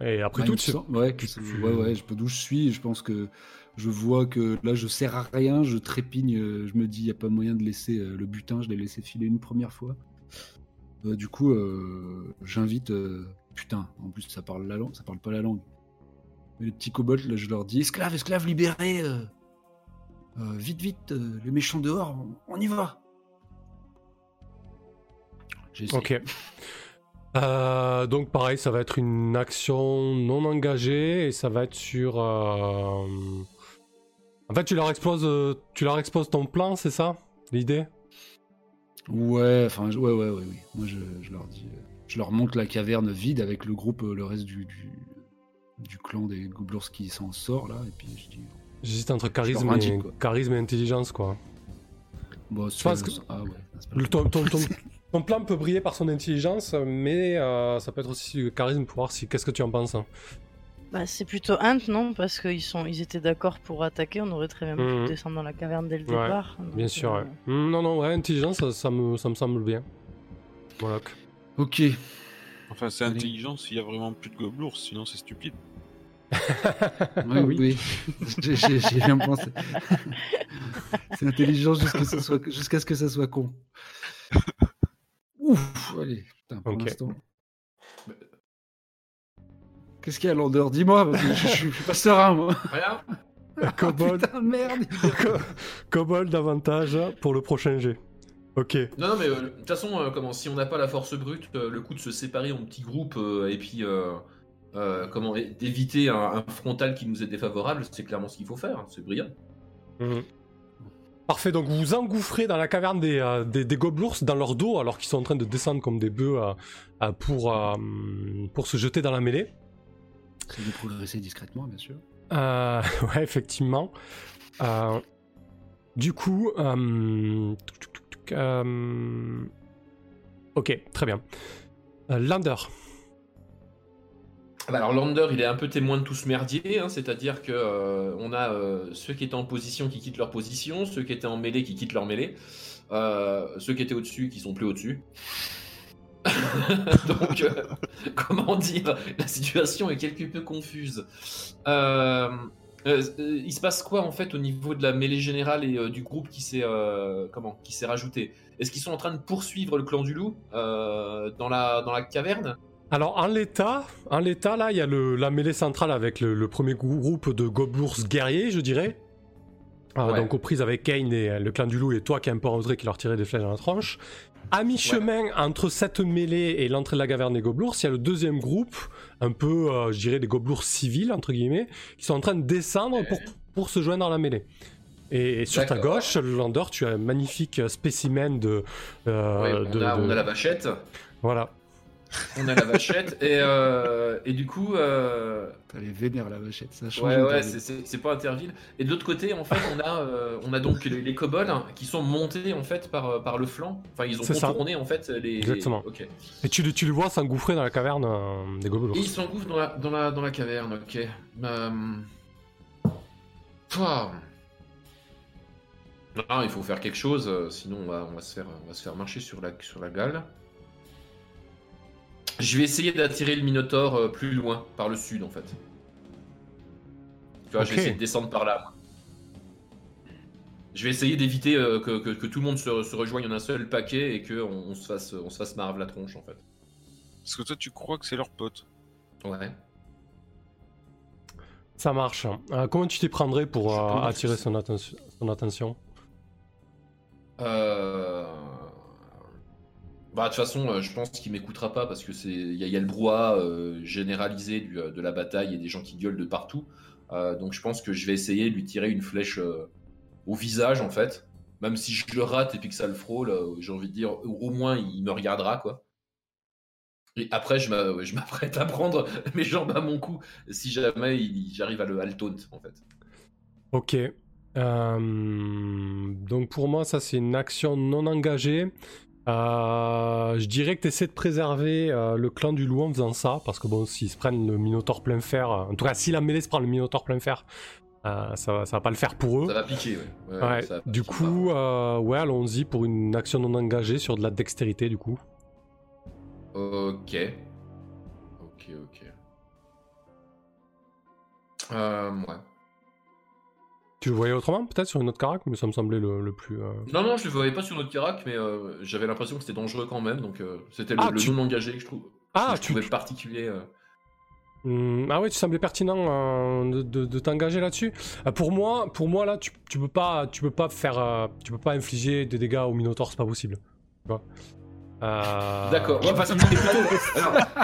Et après tout, tu- ouais, tu- ouais, ouais, je peux d'où je suis. Je pense que je vois que là, je sers à rien. Je trépigne. euh, Je me dis, il n'y a pas moyen de laisser euh, le butin. Je l'ai laissé filer une première fois. Euh, du coup, euh, j'invite. euh, putain, en plus, ça parle la langue. Ça parle pas la langue. Mais les petits kobolds, là, je leur dis esclaves, esclaves, libérés. Euh, vite, vite, euh, les méchants dehors. On, on y va. Ok. Euh, donc pareil, ça va être une action non engagée et ça va être sur. euh, En fait, tu leur exposes, tu leur exposes ton plan, c'est ça l'idée? Ouais, enfin, ouais, ouais, ouais, oui. Moi, je, je leur dis, je leur montre la caverne vide avec le groupe, le reste du, du, du clan des Goblours qui s'en sort là, et puis je dis, J'hésite entre charisme et, charisme et intelligence, quoi. bon, Je pense que- ah ouais, Le, ton, ton- ton- ton plan peut briller par son intelligence, mais euh, ça peut être aussi le charisme pour voir si. Qu'est-ce que tu en penses hein Bah, c'est plutôt Hunt, non? Parce qu'ils sont... ils étaient d'accord pour attaquer, on aurait très bien Mhm. pu descendre dans la caverne dès le Ouais, départ. Bien sûr, euh, ouais. Hmm, non, non, ouais, intelligence, ça, ça me, ça me semble bien. Voilà. Ok. Enfin, c'est intelligent s'il y a vraiment plus de gobelours, sinon c'est stupide. Oui, Oui. oui. J'ai- bien pensé. c'est intelligent jusqu'à ce, que ça soit- jusqu'à ce que ça soit con. Ouf, allez, putain, pour Ok. l'instant. Qu'est-ce qu'il y a, Lander Dis-moi, parce que je, je- je suis pas serein, moi. Voilà. Kobold, Putain, merde Co- Kobold davantage pour le prochain jet. Ok. Non, non, mais euh, de toute façon, euh, comment, si on n'a pas la force brute, euh, le coup de se séparer en petits groupes euh, et puis euh, comment d'éviter un, un frontal qui nous est défavorable, c'est clairement ce qu'il faut faire. hein, C'est brillant. Mhm. Parfait, donc vous vous engouffrez dans la caverne des, euh, des, des gobelours dans leur dos alors qu'ils sont en train de descendre comme des bœufs euh, pour, euh, pour se jeter dans la mêlée. C'est de progresser discrètement, bien sûr. Euh, ouais, effectivement. Euh, du coup, euh, euh, ok, très bien. Euh, Lander. Ah bah alors Lander, il est un peu témoin de tout ce merdier, hein, c'est-à-dire que euh, on a euh, ceux qui étaient en position qui quittent leur position, ceux qui étaient en mêlée qui quittent leur mêlée, euh, ceux qui étaient au-dessus qui sont plus au-dessus. Donc, comment dire, la situation est quelque peu confuse. Il se passe quoi en fait au niveau de la mêlée générale et du groupe qui s'est rajouté? Est-ce qu'ils sont en train de poursuivre le clan du loup dans la caverne? Alors en l'état, en l'état là, il y a le, la mêlée centrale avec le, le premier groupe de gobelours guerriers, je dirais. Euh, Ouais. Donc aux prises avec Kane et euh, le clan du loup et toi qui est un peu qui leur tirait des flèches dans la tronche. À mi-chemin entre cette mêlée et l'entrée de la caverne des gobelours, il y a le deuxième groupe, un peu, euh, je dirais, des gobelours civils entre guillemets, qui sont en train de descendre pour, pour se joindre dans la mêlée. Et, et sur ta gauche, Lander, tu as un magnifique spécimen de, euh, on, de- a, de- on a la vachette. voilà. On a la vachette. et, euh, et du coup, euh, T'as les vénères la vachette, ça change. ouais, ouais, c'est- pas Interville. Et de l'autre côté, en fait, on a, euh, on a donc les, les kobolds qui sont montés en fait par, par le flanc. Enfin, ils ont ça. contourné en fait les. Exactement. Ok. Et tu, le- tu le vois s'engouffrer dans la caverne euh, des gobelours. Et ils s'engouffrent dans la, dans, la, dans la caverne, ok. Euh... Pouah. Non, il faut faire quelque chose, euh, sinon on va, on va se, faire, on va se faire marcher sur la, sur la gale. Je vais essayer d'attirer le Minotaure euh, plus loin, par le sud en fait. Tu vois, je vais essayer de descendre par là. moi. Je vais essayer d'éviter euh, que, que- que tout le monde se, se rejoigne en un seul paquet et qu'on on se fasse, on se fasse marave la tronche en fait. Parce que toi, tu crois que c'est leur pote. Ouais. Ça marche. Euh, comment tu t'y prendrais pour euh, attirer son, atten- son attention? Euh... Bah, de toute façon, euh, je pense qu'il m'écoutera pas parce que c'est il y, a- le brouhaha euh, généralisé euh, de la bataille et des gens qui gueulent de partout. Donc je pense que je vais essayer de lui tirer une flèche au visage en fait. Même si je le rate et puis que ça le frôle, j'ai envie de dire au moins il me regardera quoi. Et après je m'a- je m'apprête à prendre mes jambes à mon cou si jamais j'arrive à le à en fait. Ok. Donc pour moi, ça c'est une action non engagée. Euh, je dirais que tu essaies de préserver euh, le clan du loup en faisant ça, parce que bon, s'ils se prennent le Minotaure plein fer, euh, en tout cas si la mêlée se prend le Minotaure plein fer, ça, va- ça va pas le faire pour eux. Ça va piquer, ouais. Ouais, Ouais, ça va du coup, euh, ouais, allons-y pour une action non engagée sur de la dextérité, du coup. Ok. Ok, ok. Euh, ouais. Tu le voyais autrement, peut-être, sur une autre carac, mais ça me semblait le, le plus... euh, Non, non, je le voyais pas sur notre Carac, mais euh, j'avais l'impression que c'était dangereux quand même, donc euh, c'était le, Ah, le tu- non engagé que je trouve. Ah, que je tu... trouvais particulier. Hmm, ah ouais, tu semblais pertinent de, de- de t'engager là-dessus. Pour moi, pour moi là, tu, tu peux pas, tu peux pas faire, tu peux pas infliger des dégâts au Minotaur, c'est pas possible. Tu vois? Euh, D'accord. Ouais, plutôt.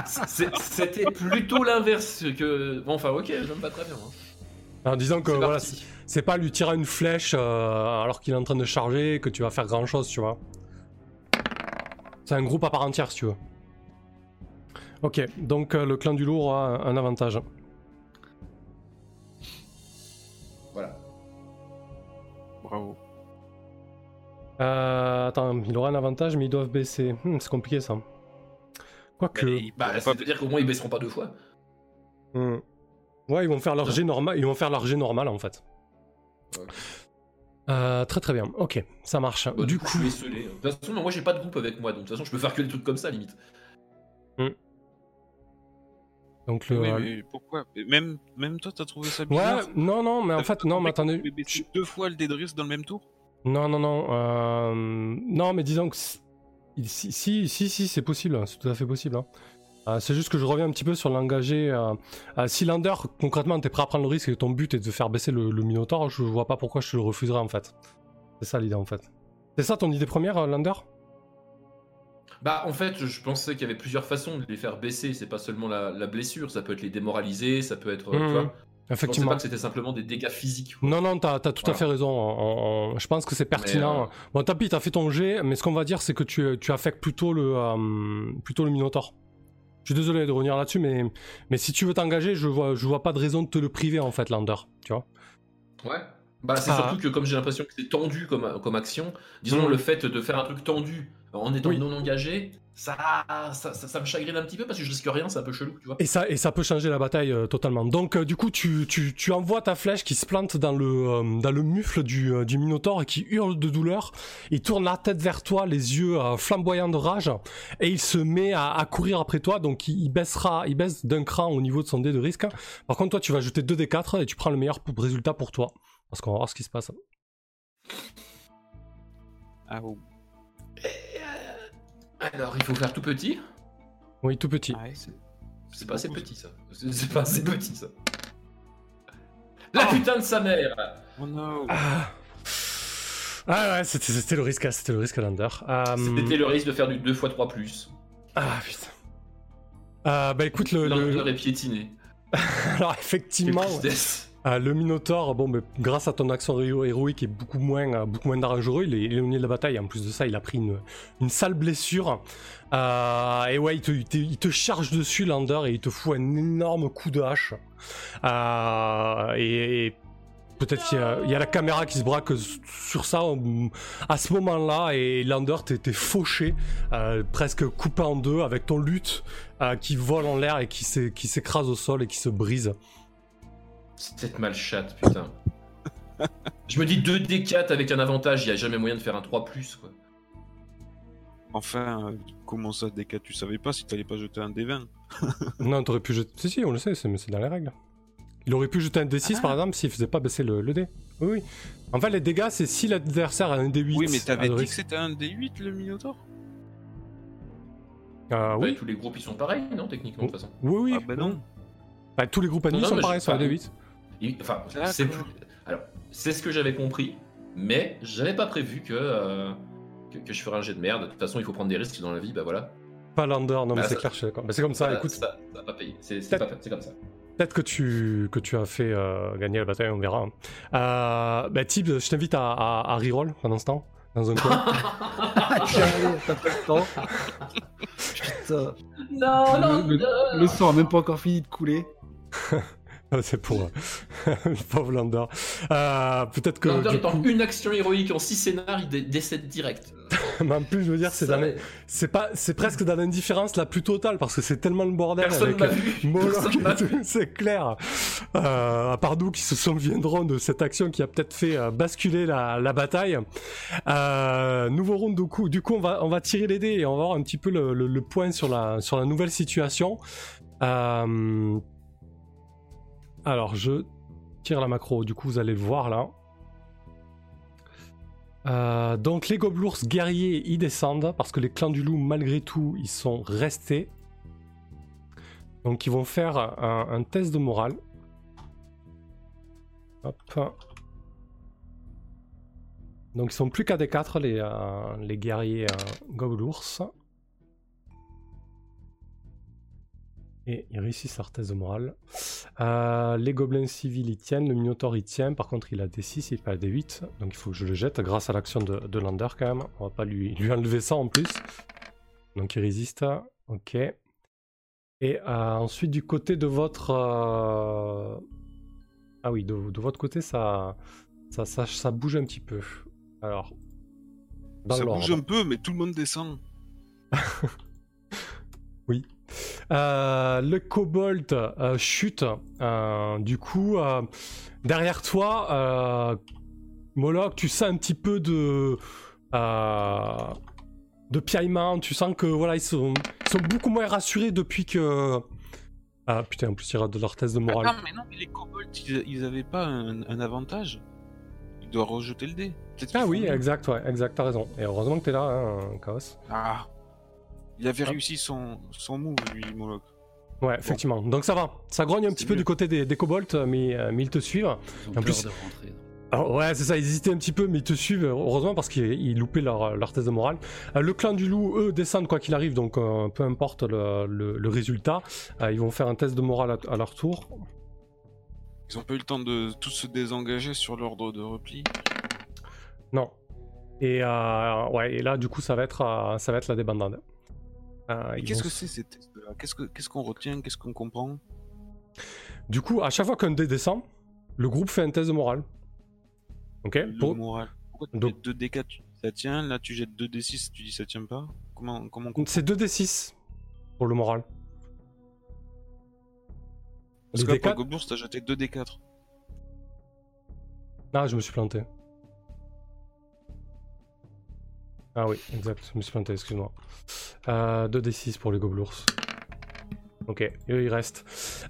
C'était plutôt l'inverse que. Bon, enfin, ok, j'aime pas très bien. hein. En disant que C'est voilà, c'est- pas lui tirer une flèche euh, alors qu'il est en train de charger que tu vas faire grand chose, tu vois. C'est un groupe à part entière, si tu veux. Ok, donc euh, le clan du lourd a un, un avantage. Voilà. Bravo. Euh, attends, il aura un avantage, mais ils doivent baisser. Hmm, c'est compliqué ça. Quoique. Bah, ça veut dire qu'au moins ils baisseront pas deux fois. Hmm. Ouais, ils vont faire leur jet normal. Ils vont faire leur jet normal en fait. Euh, très très bien. Ok, ça marche. Bah, du coup, je. De toute façon, moi j'ai pas de groupe avec moi, donc de toute façon, je peux faire que des trucs comme ça limite. donc le. Oui, mais pourquoi? Même, même toi, t'as trouvé ça bizarre? Ouais, non, non, mais en fait, non, mais attendez. Tu deux fois le Dédris dans le même tour? Non, non, non. euh, Non, mais disons que si, si, si, si, si, c'est possible. C'est tout à fait possible. hein. Euh, c'est juste que je reviens un petit peu sur l'engagé. Euh, euh, si Lander, concrètement, t'es prêt à prendre le risque et que ton but est de faire baisser le, le Minotaur, je vois pas pourquoi je te le refuserais en fait. C'est ça l'idée en fait. C'est ça ton idée première, euh, Lander? Bah, en fait, je pensais qu'il y avait plusieurs façons de les faire baisser. C'est pas seulement la, la blessure, ça peut être les démoraliser, ça peut être. Mhm. Tu vois Je pensais Effectivement. pas que c'était simplement des dégâts physiques. Non, non, t'as as tout à fait raison. On- on- je pense que c'est pertinent. euh, Bon, tant pis, t'as fait ton jet, mais ce qu'on va dire, c'est que tu, tu affectes plutôt le, euh, plutôt le Minotaur. Je suis désolé de revenir là-dessus, mais, mais si tu veux t'engager, je vois, je vois pas de raison de te le priver, en fait, Lander. Tu vois Ouais. Bah, c'est Ah. surtout que comme j'ai l'impression que c'est tendu comme, comme action, disons Mhm. le fait de faire un truc tendu en étant Oui. non engagé, ça, ça, ça, ça me chagrine un petit peu parce que je risque rien, c'est un peu chelou, tu vois. et ça, et ça peut changer la bataille euh, totalement. Donc, euh, du coup, tu, tu, tu envoies ta flèche qui se plante dans le, euh, dans le mufle du, euh, du Minotaur et qui hurle de douleur. Il tourne la tête vers toi, les yeux euh, flamboyants de rage, et il se met à, à courir après toi. Donc, il, il baissera, il baisse d'un cran au niveau de son dé de risque. Par contre, toi, tu vas jeter 2 d 4 et tu prends le meilleur résultat pour toi. Parce qu'on va voir ce qui se passe. Ah, oh. Alors, il faut faire tout petit. Oui, tout petit. Ah ouais. C'est pas assez petit ça. C'est pas assez petit ça. La putain de sa mère Oh no Ah, ah ouais, c'était le risque, c'était le risque Lander. Euh, C'était le risque de faire du 2 x 3 plus. Ah putain. Euh, bah écoute, le, le- L'entreur est piétiné. alors Quelle effectivement. Euh, le Minotaur, bon, grâce à ton action héro- héroïque est beaucoup moins, euh, beaucoup moins dangereux. Il est éloigné de la bataille. En plus de ça, il a pris une, sale blessure. Euh, et ouais, il te, charge dessus, Lander, et il te fout un énorme coup de hache. Euh, et, peut-être qu'il y, a- la caméra qui se braque sur ça à ce moment-là, et Lander, t'es fauché, presque coupé en deux, avec ton lutte qui vole en l'air et qui s'écrase au sol et qui se brise. Cette malchatte, putain. Je me dis 2D4 avec un avantage, il y a jamais moyen de faire un 3 plus quoi. Enfin, euh, comment ça, DK Tu savais pas si t'allais pas jeter un D20 Non, t'aurais pu jeter. Si, si, on le sait, c'est mais c'est dans les règles. Il aurait pu jeter un D6 Ah. par exemple s'il faisait pas baisser le, le dé. Oui, oui. En fait, les dégâts, c'est si l'adversaire a un D8. Oui, mais t'avais dit que c'était un D8 le Minotaur Euh, Ouais, oui. tous les groupes ils sont pareils, non, techniquement, de toute façon. oui, oui. Ah bah non. Bah, tous les groupes ennemis Non, sont pareils sur un enfin, D8. Il- Enfin, D'accord. c'est plus... Alors, c'est ce que j'avais compris, mais j'avais pas prévu que, euh, que, que je ferais un jet de merde. De toute façon, il faut prendre des risques dans la vie, bah voilà. Pas Lander, non, mais Bah, c'est clair, je suis d'accord. Bah, c'est comme ça, Ça- écoute. ça, ça va pas payer. C'est comme ça. Peut-être que tu, que tu as fait euh, gagner la bataille, on verra. Euh, bah, Tib, je t'invite à, à, à reroll pendant ce temps, dans un coin. T'as pas le temps. Putain. Non, Le, le- le sang a même pas encore fini de couler. c'est pour euh, le pauvre Lander. Euh, Peut-être que. Lander, du il coup- une action héroïque en 6 scénars, il dé- décède direct. mais en plus, je veux dire, c'est pas, c'est presque dans l'indifférence la plus totale parce que c'est tellement le bordel Personne avec. Moloch et tout, c'est clair. Euh, à part nous qui se souviendront de cette action qui a peut-être fait euh, basculer la, la bataille. Euh, nouveau round du coup, du coup on va, on va tirer les dés et on va voir un petit peu le, le- le point sur la, sur la nouvelle situation. Euh, alors je tire la macro, du coup vous allez le voir là. Euh, donc les gobelours guerriers ils descendent parce que les clans du loup malgré tout ils sont restés. Donc ils vont faire un, test de morale. Hop. Donc ils sont plus qu'à des 4 les, euh, les guerriers euh, gobelours. Et ils réussissent leur de morale. Euh, les gobelins civils ils tiennent, le minotaure il tient, par contre il a des 6 et pas des 8, donc il faut que je le jette grâce à l'action de, de Lander quand même. On va pas lui, lui enlever ça en plus. Donc il résiste, ok. Et euh, ensuite du côté de votre... euh, Ah oui, de, de votre côté ça, ça, ça, ça bouge un petit peu. Alors... Dans ça bouge un peu, mais tout le monde descend. Euh, le kobold euh, chute. Euh, du coup, derrière toi, Moloch, tu sens un petit peu de de piaillement. Tu sens que voilà, ils sont, ils sont beaucoup moins rassurés depuis que. Ah putain, en plus il y aura de leur test de morale. Attends, mais non, mais les kobolds, ils, ils avaient pas un, un avantage Ils doivent rejeter le dé. Ah oui, exact, ouais, exact, t'as raison. Et heureusement que t'es là, hein, Chaos. Ah. Il avait Hop. réussi son, son move, lui, Moloch. Ouais, effectivement. Donc ça va. Ça grogne un petit peu du côté des, des kobolds, mais, euh, mais ils te suivent. Ils ont En peur plus- de rentrer. Alors, ouais, c'est ça, ils hésitaient un petit peu, mais ils te suivent, heureusement, parce qu'ils ils loupaient leur, leur test de morale. Euh, le clan du loup, eux, descendent quoi qu'il arrive, donc euh, peu importe le, le- le résultat. Euh, ils vont faire un test de morale à, à leur tour. Ils ont pas eu le temps de tous se désengager sur l'ordre de repli? Non. Et, euh, ouais, et là, du coup, ça va être, euh, ça va être la débandade. Euh, qu'est-ce vont- que c'est ces tests-là? Qu'est-ce que- qu'est-ce qu'on retient? Qu'est-ce qu'on comprend? Du coup, à chaque fois qu'un dé descend, le groupe fait un test de morale. Ok Le Pour-. Pourquoi tu Donc- jettes 2D4, tu dis ça tient, là tu jettes 2D6, tu dis ça tient pas? Comment, comment C'est 2d6 pour le moral. Parce que là, pour D4 le Gobours, t'as jeté 2D4. Ah, je me suis planté. Ah oui, exact, je me suis planté, excuse-moi. Euh, 2d6 pour les gobelours. Ok, et ils restent.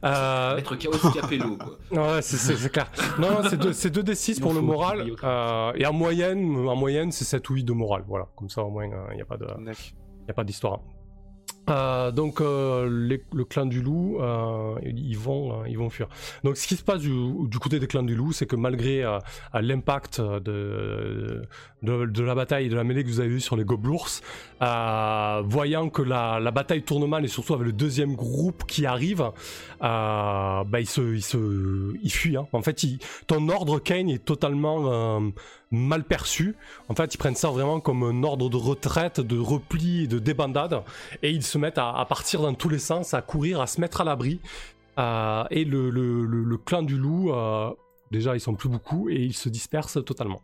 Euh, Maître Chaos Capello, quoi. ouais, c'est- c'est c'est clair. Non, c'est 2, c'est 2d6 Il pour le moral. euh, et en moyenne, en moyenne c'est 7 ou 8 de moral. Voilà, comme ça au moins il n'y a pas de. Il n'y a pas d'histoire. Euh, donc euh, le clan du loup, euh, ils vont, ils vont fuir. Donc ce qui se passe du, côté des clans du loup, c'est que malgré l'impact de, la bataille de la mêlée que vous avez vu sur les gobelours, voyant que la, bataille tourne mal et surtout avec le deuxième groupe qui arrive, bah, ils se, ils fuient. hein. En fait, ton ordre Kane est totalement mal perçu. En fait, ils prennent ça vraiment comme un ordre de retraite, de repli de débandade. Et ils se mettent à, à partir dans tous les sens, à courir, à se mettre à l'abri. Euh, et le, le- le- le clan du loup, euh, déjà, ils sont plus beaucoup et ils se dispersent totalement.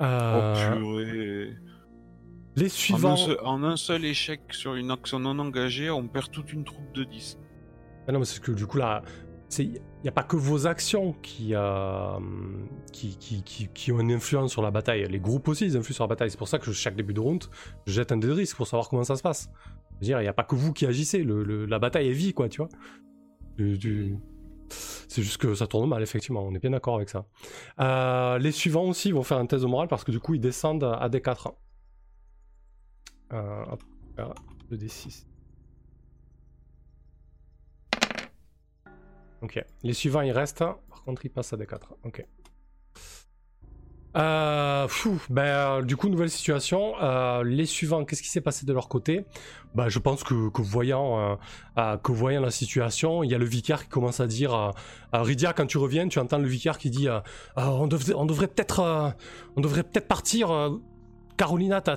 Euh, Oh purée. les En suivants. un, seul, en un seul échec sur une action non engagée, on perd toute une troupe de 10. Ah non, mais c'est que du coup, là, il n'y a pas que vos actions qui, euh, qui, ont une influence sur la bataille. Les groupes aussi, ils influent sur la bataille. C'est pour ça que chaque début de round, je jette un dé de risque pour savoir comment ça se passe. Il n'y a pas que vous qui agissez. La bataille est vie, quoi, tu vois. C'est juste que ça tourne mal, effectivement. On est bien d'accord avec ça. Euh, les suivants aussi vont faire un test de morale parce que du coup, ils descendent à D4. Euh, hop, là, 2D6. Ok. Les suivants, ils restent. Par contre, ils passent à D4. Ok. Euh, ben, euh, du coup, nouvelle situation. Euh, les suivants, qu'est-ce qui s'est passé de leur côté? Bah, Je pense que, voyant, que voyant la situation, il y a le vicaire qui commence à dire euh, Rydia, quand tu reviens, tu entends le vicaire qui dit on, devrait- on devrait peut-être on devrait peut-être partir. Carolina, t'as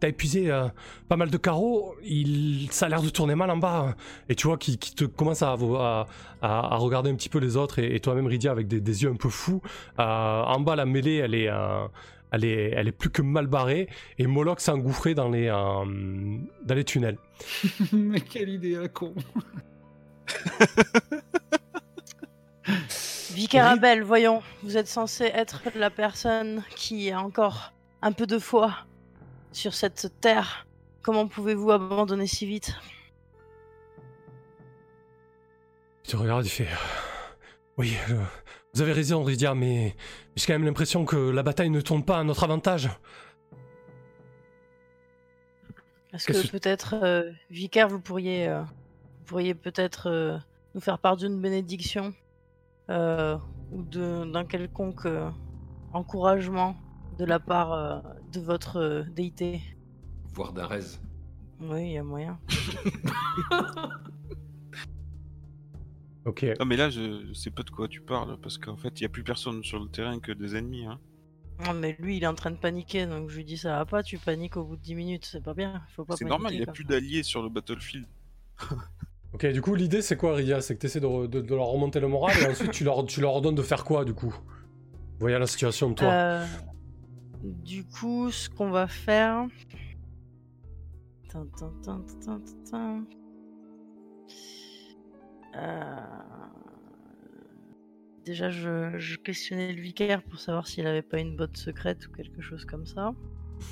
t'as- épuisé euh, pas mal de carreaux. Il, ça a l'air de tourner mal en bas. Et tu vois qui, qui te commence à, à, à- à regarder un petit peu les autres et, et toi-même Rydia avec des, des yeux un peu fous. Euh, en bas, la mêlée, elle est, euh, elle est, elle est plus que mal barrée et Moloch s'est engouffré dans les, euh, dans les tunnels. Mais quelle idée à con. Vicarabel, voyons, vous êtes censé être la personne qui a encore un peu de foi sur cette terre. Comment pouvez-vous abandonner si vite? Tu regardes, il fait. Oui, euh, vous avez raison, Rydia, mais j'ai quand même l'impression que la bataille ne tourne pas à notre avantage. Est-ce que que- peut-être, euh, Vicaire, vous pourriez, euh, vous pourriez peut-être euh, nous faire part d'une bénédiction euh, ou d'un quelconque euh, encouragement de la part euh, de votre euh, déité Voire raise. Oui, il y a moyen. Ok. Ah mais là je, je sais pas de quoi tu parles parce qu'en fait il y a plus personne sur le terrain que des ennemis. Hein. Non, mais lui, il est en train de paniquer, donc je lui dis ça va pas, tu paniques au bout de 10 minutes, c'est pas bien. Faut pas C'est normal, il y a plus d'alliés sur le battlefield. Ok, du coup, l'idée c'est quoi, Rydia C'est que tu essaies de, re- de- de leur remonter le moral et ensuite tu leur, tu leur ordonnes de faire quoi, du coup? Voyez la situation de toi. Euh, du coup, ce qu'on va faire. Euh, Déjà, je, je questionnais le vicaire pour savoir s'il avait pas une botte secrète ou quelque chose comme ça.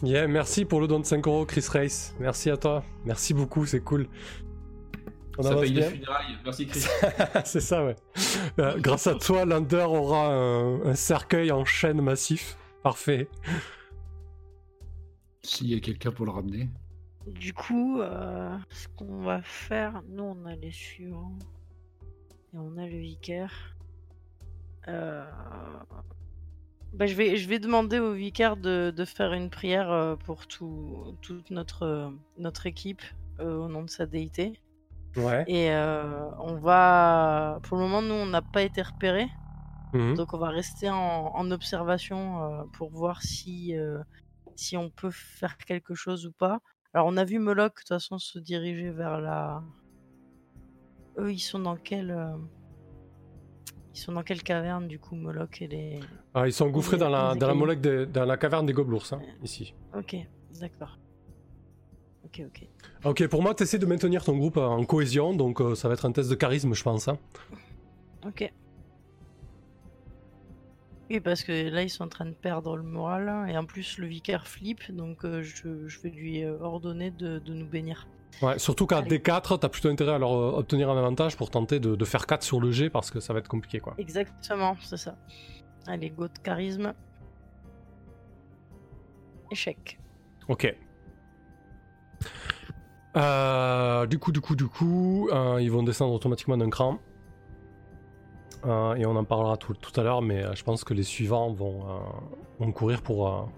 Yeah, merci pour le don de 5 euros, Chris Race. Merci à toi. Merci beaucoup, c'est cool. On Ça paye les bien. funérailles. Merci Chris. c'est ça, ouais. Euh, grâce à toi, Lander aura un, un cercueil en chêne massif. Parfait. S'il y a quelqu'un pour le ramener. Du coup, euh, ce qu'on va faire, nous on a les suivants et on a le vicaire. Euh, bah, je, vais, je vais demander au vicaire de, de faire une prière euh, pour tout, toute notre, notre équipe euh, au nom de sa déité. Ouais. Et euh, on va. Pour le moment, nous on n'a pas été repérés. Mhm. Donc on va rester en, en observation euh, pour voir si, euh, si on peut faire quelque chose ou pas. Alors on a vu Moloch de toute façon se diriger vers la... Eux ils sont dans quelle... euh, Ils sont dans quelle caverne du coup Moloch et les... Ah, ils sont engouffrés Les- dans la, dans la, moloch dans la caverne des gobelours, hein, ici. Ok, d'accord. Ok, ok. Ok, pour moi, t'essaies de maintenir ton groupe en cohésion, donc ça va être un test de charisme, je pense. hein. Ok. Oui, parce que là, ils sont en train de perdre le moral. hein, Et en plus, le vicaire flippe, donc euh, je, je vais lui euh, ordonner de, de nous bénir. Ouais, surtout qu'à Allez. D4, t'as plutôt intérêt à leur euh, obtenir un avantage pour tenter de, de faire 4 sur le G parce que ça va être compliqué, quoi. Exactement, c'est ça. Allez, go de charisme. Échec. Ok. Euh, du coup, du coup, du coup, ils vont descendre automatiquement d'un cran. Euh, et on en parlera tout, tout à l'heure, mais euh, je pense que les suivants vont, euh, vont courir pour,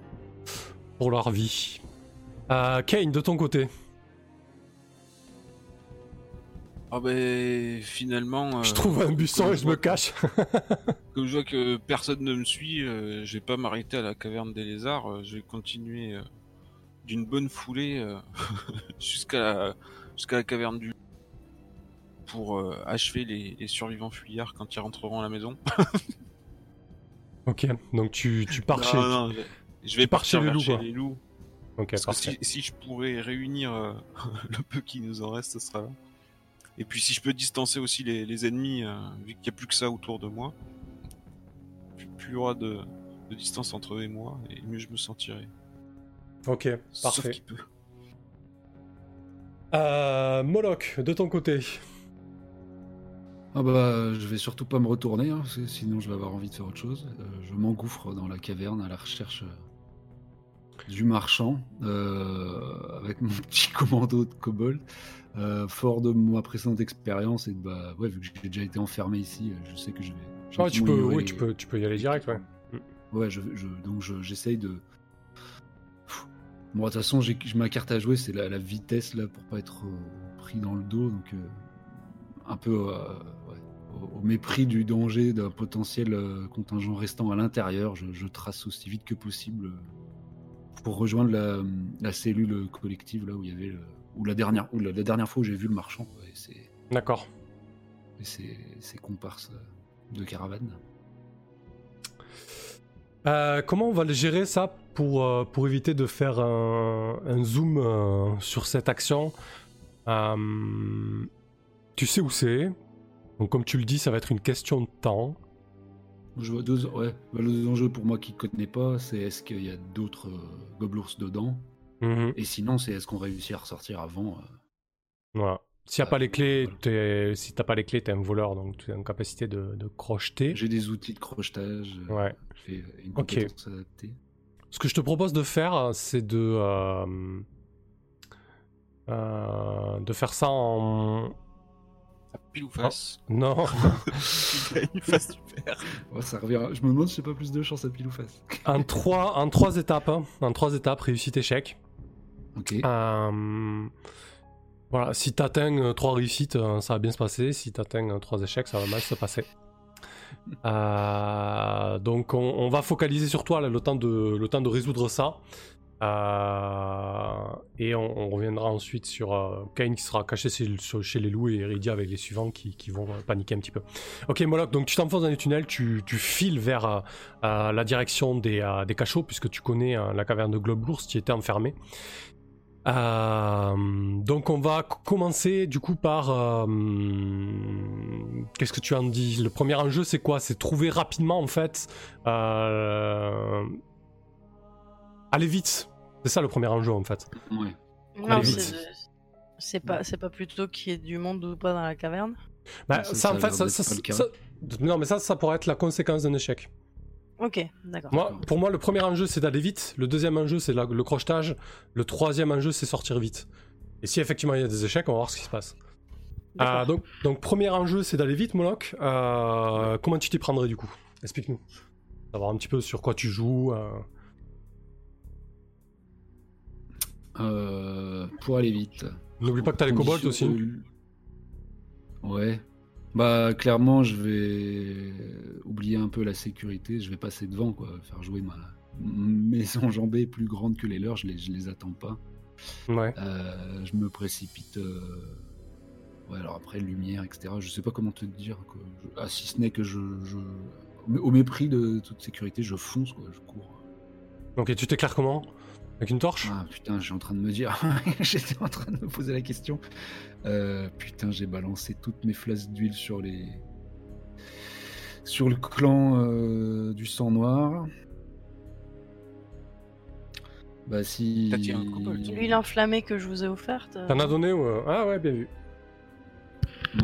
pour leur vie. Kane, de ton côté. Ah ben finalement. Je trouve un buisson et je me cache. Comme je vois que personne ne me suit, je vais pas m'arrêter à la caverne des lézards. je vais continuer d'une bonne foulée jusqu'à la, jusqu'à la caverne du pour euh, achever les, les survivants fuyards quand ils rentreront à la maison. ok, donc tu, tu pars Non, chez. non, je- vais partir chez les vers loups, chez quoi. les loups. Ok, Parce que parfait. si, si je pourrais réunir euh, le peu qui nous en reste, ce sera là. Et puis si je peux distancer aussi les, les ennemis, euh, vu qu'il n'y a plus que ça autour de moi, plus il y aura de, de distance entre eux et moi, et mieux je me sentirai. Ok, Sauf parfait. peut. Euh, Moloch, de ton côté. Ah bah, je vais surtout pas me retourner, hein, parce que sinon je vais avoir envie de faire autre chose. Euh, je m'engouffre dans la caverne à la recherche euh, du marchand, euh, avec mon petit commando de kobold. Euh, fort de ma précédente expérience et de, bah, ouais, vu que j'ai déjà été enfermé ici, je sais que je vais. Ouais, tu peux, oui, les- tu peux, tu peux y aller direct, ouais. Ouais, je, je- donc je- j'essaye de. Pff. Bon, de toute façon, ma carte à jouer, c'est la, la vitesse là pour pas être pris dans le dos, donc un peu au, mépris du danger d'un potentiel euh, contingent restant à l'intérieur, je, je trace aussi vite que possible euh, pour rejoindre la, la cellule collective là où il y avait le- où la dernière où la, la dernière fois où j'ai vu le marchand et c'est D'accord. et ses, ses comparses euh, de caravane. Euh, comment on va le gérer ça pour, euh, pour éviter de faire un, un zoom euh, sur cette action, euh, tu sais où c'est. Donc comme tu le dis, ça va être une question de temps. Je vois deux, ouais, bah, le enjeu pour moi qui ne connais pas, c'est est-ce qu'il y a d'autres euh, gobelours dedans? Mhm. Et sinon, c'est est-ce qu'on réussit à ressortir avant euh, Voilà. S'il n'y a Ah, pas les clés, voilà. t'es- si t'as pas les clés, t'es un voleur, donc tu as une capacité de, de crocheter. J'ai des outils de crochetage, euh, Ouais. j'ai une Ok. compétence adaptée. Ce que je te propose de faire, c'est de euh, euh, de faire ça en Pile ou face non super. Oh, ça revient. Je me demande si j'ai pas plus de chance à pile ou face. en trois en trois étapes, hein. en trois étapes réussite échec. Ok. Euh, voilà, si t'atteins euh, trois réussites, euh, ça va bien se passer. Si t'atteins trois échecs, ça va mal se passer. Euh, donc on, on va focaliser sur toi là, le, temps de, le temps de résoudre ça. Euh, et on, reviendra ensuite sur euh, Kane qui sera caché chez, les loups et Iridia avec les suivants qui, vont euh, paniquer un petit peu. Ok Moloch, donc tu t'enfonces dans les tunnels, tu, tu files vers la direction des, cachots puisque tu connais euh, la caverne de Globe l'ours qui était enfermée. Euh, donc on va commencer du coup par qu'est-ce que tu en dis? Le premier enjeu c'est quoi? C'est trouver rapidement en fait euh, aller vite. C'est ça le premier enjeu en fait. Ouais. Non, c'est vite. de- c'est pas, c'est pas plutôt qu'il y ait du monde ou pas dans la caverne Bah, Non, ça- en fait ça, non mais ça ça pourrait être la conséquence d'un échec. Ok, d'accord. Moi, pour moi, le premier enjeu, c'est d'aller vite. Le deuxième enjeu, c'est la- le crochetage. Le troisième enjeu, c'est sortir vite. Et si effectivement il y a des échecs, on va voir ce qui se passe. Euh, donc, donc, premier enjeu, c'est d'aller vite, Moloch. Euh, comment tu t'y prendrais du coup? Explique-nous. Savoir un petit peu sur quoi tu joues. euh. Euh, pour aller vite. N'oublie pas que t'as les kobolds aussi. Ouais. Bah clairement, je vais oublier un peu la sécurité. Je vais passer devant, quoi. Faire jouer ma mes enjambées plus grandes que les leurs. Je les, je les attends pas. Ouais. Euh, je me précipite. euh, Ouais, alors après, lumière, etc. Je sais pas comment te dire. Quoi. Je- Ah, si ce n'est que je, je- Au mépris de toute sécurité, je fonce, quoi. Je cours. Ok, tu t'éclaires comment? Avec une torche? Ah putain, je suis en train de me dire. J'étais en train de me poser la question. Euh, putain, j'ai balancé toutes mes flasques d'huile sur les. Sur le clan euh, du sang noir. Bah si. T'as tiré un kobold. L'huile enflammée que je vous ai offerte. euh, T'en as donné ou... Ah ouais, bien vu.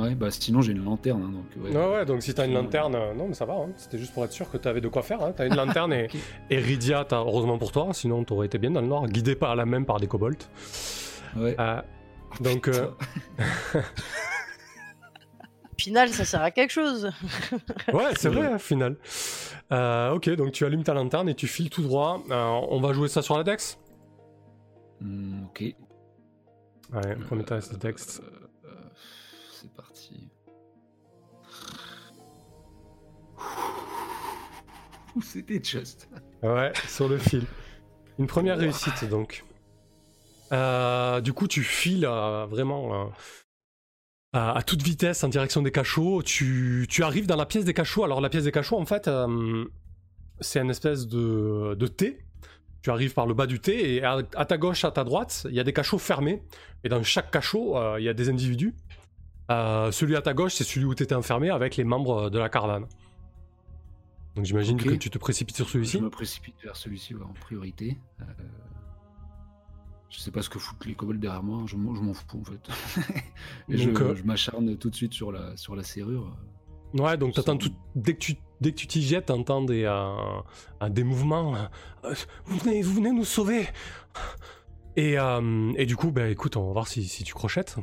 Ouais, bah sinon j'ai une lanterne. hein, donc, ouais. Ouais, ouais, donc si t'as une lanterne... euh, Non, mais ça va, hein. c'était juste pour être sûr que t'avais de quoi faire. Hein. T'as une lanterne et... Et Rydia, heureusement pour toi, sinon t'aurais été bien dans le noir, guidé par la même par des kobolds. Ouais. Euh, donc, euh, final, ça sert à quelque chose. ouais, c'est vrai, final. Euh, ok, donc tu allumes ta lanterne et tu files tout droit. Euh, on va jouer ça sur la Dex? Hmm, ok. Ouais, premier test de Dex. C'est parti. C'était just. Ouais, sur le fil. Une première réussite, donc. Euh, du coup, tu files euh, vraiment euh, à, à toute vitesse en direction des cachots. Tu, tu arrives dans la pièce des cachots. Alors, la pièce des cachots, en fait, euh, c'est une espèce de, de T. Tu arrives par le bas du T et à, à ta gauche, à ta droite, il y a des cachots fermés. Et dans chaque cachot, il y a des individus. Euh, celui à ta gauche, c'est celui où tu étais enfermé avec les membres de la caravane. Donc j'imagine que tu te précipites sur celui-ci. Je me précipite vers celui-ci en priorité. Euh, Je sais pas ce que foutent les kobolds derrière moi, je m'en fous en fait. Et je, Donc, euh, je m'acharne tout de suite sur la, sur la serrure. Ouais, donc t'attends tout... dès que tu dès que tu t'y jettes, t'entends des euh, euh, des mouvements. euh, vous venez vous venez nous sauver. Et euh, et du coup, bah écoute, on va voir si, si tu crochettes.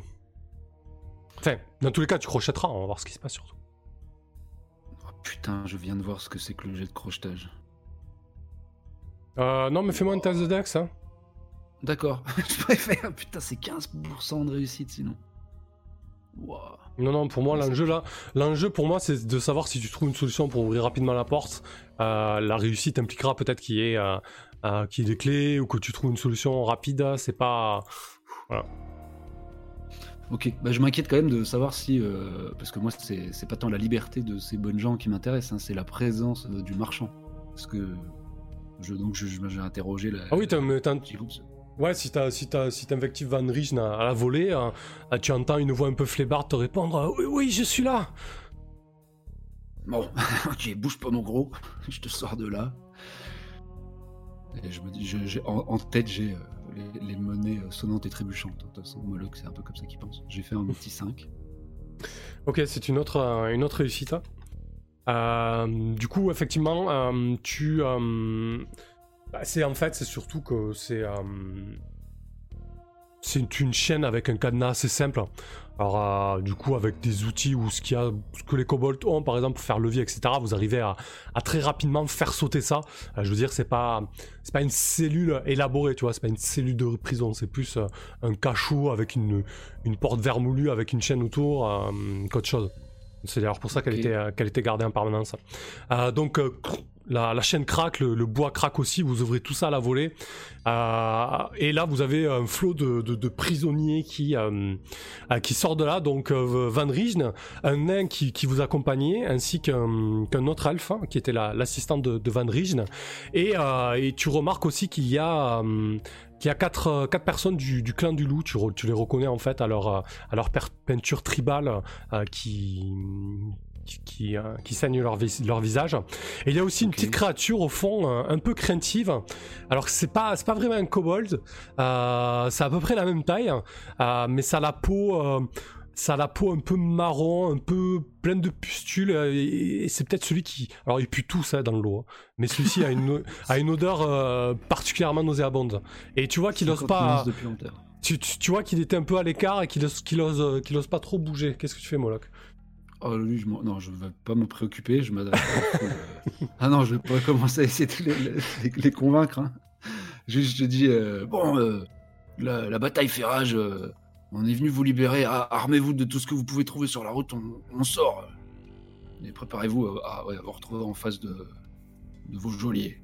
Enfin, dans tous les cas, tu crochetteras. On va voir ce qui se passe surtout. Oh, putain, je viens de voir ce que c'est que le jet de crochetage. Euh, non, mais fais-moi une test de Dex. Hein. D'accord, je préfère. Putain, c'est 15% de réussite sinon. Non, non, pour moi, l'enjeu là, l'enjeu pour moi, c'est de savoir si tu trouves une solution pour ouvrir rapidement la porte. Euh, la réussite impliquera peut-être qu'il y ait euh, euh, qu'il y ait des clés ou que tu trouves une solution rapide. C'est pas. Ok, bah, je m'inquiète quand même de savoir si. euh, parce que moi, c'est pas tant la liberté de ces bonnes gens qui m'intéresse, hein, c'est la présence euh, du marchand. Parce que. Je, donc je- je- j'ai interrogé la. Ah oui, t'as- le petit groupe. Ouais, si t'as si t'as- si Van Richten à, à la volée, euh, euh, tu entends une voix un peu flébarde te répondre Oui, oui, je suis là Bon, ok, bouge pas mon gros, je te sors de là. Et je me dis, j'ai- en tête, j'ai euh, les, les monnaies euh, sonnantes et trébuchantes. De toute façon, Moloch, c'est un peu comme ça qu'il pense. J'ai fait un petit 5. Ok, c'est une autre, euh, une autre réussite. Euh, du coup, effectivement, euh, tu. euh, bah, c'est en fait, c'est surtout que c'est. C'est une, chaîne avec un cadenas assez simple. Alors, euh, du coup, avec des outils ou ce, qu'il y a, ce que les kobolds ont, par exemple, pour faire levier, etc., vous arrivez à, à très rapidement faire sauter ça. Euh, je veux dire, c'est pas, c'est pas une cellule élaborée, tu vois, c'est pas une cellule de prison, c'est plus euh, un cachot avec une, une porte vermoulue avec une chaîne autour qu'autre chose. C'est d'ailleurs pour ça qu'elle était, qu'elle était gardée en permanence. Donc la, la chaîne craque, le, bois craque aussi, vous ouvrez tout ça à la volée. Euh, et là vous avez un flot de, prisonniers qui, euh, euh, sort de là. Donc euh, Van Rijen, un nain qui, vous accompagnait, ainsi qu'un autre elfe hein, qui était la- l'assistante de, de Van Rijen. Et, tu remarques aussi qu'il y a... quatre, personnes du, clan du loup, tu, les reconnais en fait à leur, peinture tribale qui, qui, euh, qui saignent leur, vis- leur visage. Et il y a aussi une petite créature au fond euh, un peu craintive. Alors c'est pas, c'est pas vraiment un kobold, euh, c'est à peu près la même taille, euh, mais ça a la peau... ça a la peau un peu marron, un peu pleine de pustules, et, c'est peut-être celui qui... Alors il pue tout ça dans le lot, hein, mais celui-ci a une, a une odeur euh, particulièrement nauséabonde. Et tu vois qu'il ose 50 pas... Tu, tu- tu vois qu'il était un peu à l'écart et qu'il ose, qu'il ose, euh, qu'il ose pas trop bouger. Qu'est-ce que tu fais, Moloch? Oh, lui, je non, je vais pas me préoccuper, je fond, euh. Ah non, je vais pas commencer à essayer de les, les- les convaincre. hein. Juste, je dis, euh, bon, euh, la, la bataille fait rage, on est venu vous libérer, ah, armez-vous de tout ce que vous pouvez trouver sur la route, on, on sort. Et préparez-vous à, à- ouais, à vous retrouver en face de, de vos geôliers.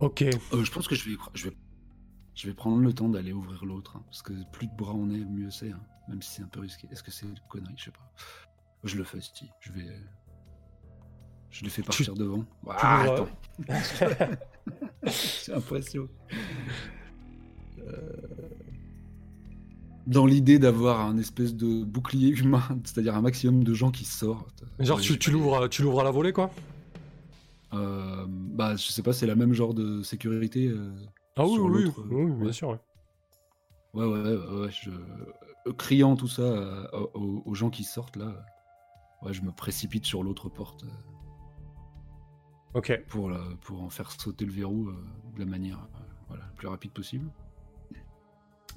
Ok. Je pense que je vais, je vais, je vais prendre le temps d'aller ouvrir l'autre, hein, parce que plus de bras on est, mieux c'est, hein, même si c'est un peu risqué. Est-ce que c'est une connerie? Je sais pas. Je le fais, si. Je vais, je les fais partir devant. Ah, attends. J'ai l'impression. Euh, Dans l'idée d'avoir un espèce de bouclier humain, c'est-à-dire un maximum de gens qui sortent. Genre, Euh, tu, tu l'ouvres, tu l'ouvres à la volée, quoi? Euh, bah, je sais pas, c'est la même genre de sécurité. euh, Ah oui, Sur oui, oui, ouais. bien sûr. ouais. Ouais, ouais, ouais, ouais, je... euh, criant tout ça euh, aux, aux gens qui sortent là, euh, ouais, je me précipite sur l'autre porte euh, Ok. pour, la- pour en faire sauter le verrou de la manière voilà, la plus rapide possible.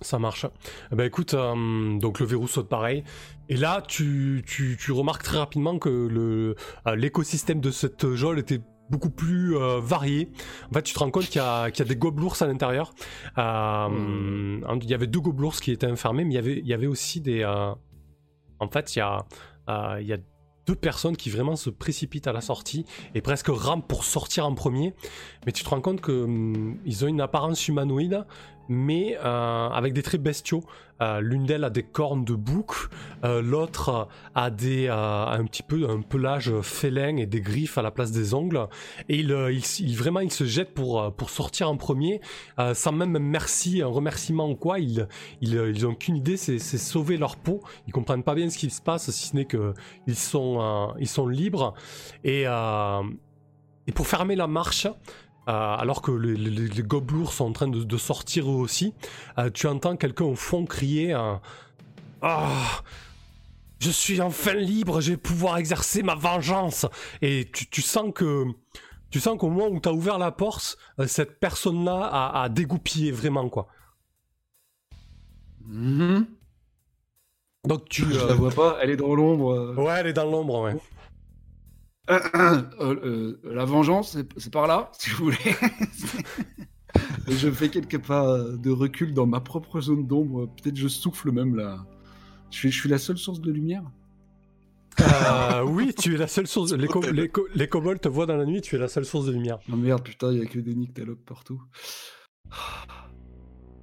Ça marche. Eh ben écoute, euh, donc le verrou saute pareil. Et là, tu, tu, tu remarques très rapidement que le, l'écosystème de cette geôle était beaucoup plus euh, varié. En fait, tu te rends compte qu'il y a, qu'il y a des gobelours à l'intérieur. Euh, Il y avait deux gobelours qui étaient enfermés, mais il y avait, il y avait aussi des... euh, En fait, il y a, il y a deux personnes qui vraiment se précipitent à la sortie et presque rampent pour sortir en premier. Mais tu te rends compte que hum, ils ont une apparence humanoïde, mais avec des traits bestiaux. Euh, L'une d'elles a des cornes de bouc, euh, l'autre a des euh, un petit peu un pelage félin et des griffes à la place des ongles. Et il, vraiment il se jette pour pour sortir en premier, sans même un merci, un remerciement ou quoi. Ils ils, ils ont qu'une idée, c'est sauver leur peau. Ils comprennent pas bien ce qui se passe, si ce n'est que ils sont sont libres et et pour fermer la marche, alors que les, les- les gobelours sont en train de, de sortir eux aussi, euh, tu entends quelqu'un au fond crier euh, Ah Je suis enfin libre, je vais pouvoir exercer ma vengeance Et tu, tu sens que. Tu sens qu'au moment où tu as ouvert la porte, euh, cette personne-là a, a dégoupillé vraiment, quoi. Mhm. Donc tu. Je euh, la vois pas, elle est dans l'ombre. euh. Ouais, elle est dans l'ombre, ouais. Euh, euh, la vengeance, c'est par là, si vous voulez. je fais quelques pas euh, de recul dans ma propre zone d'ombre. Peut-être je souffle même là. Je suis, je suis la seule source de lumière. Euh, oui, tu es la seule source. Les, co- les, co- les kobolds te voient dans la nuit, tu es la seule source de lumière. Oh merde, putain, il y a que des nyctalopes partout.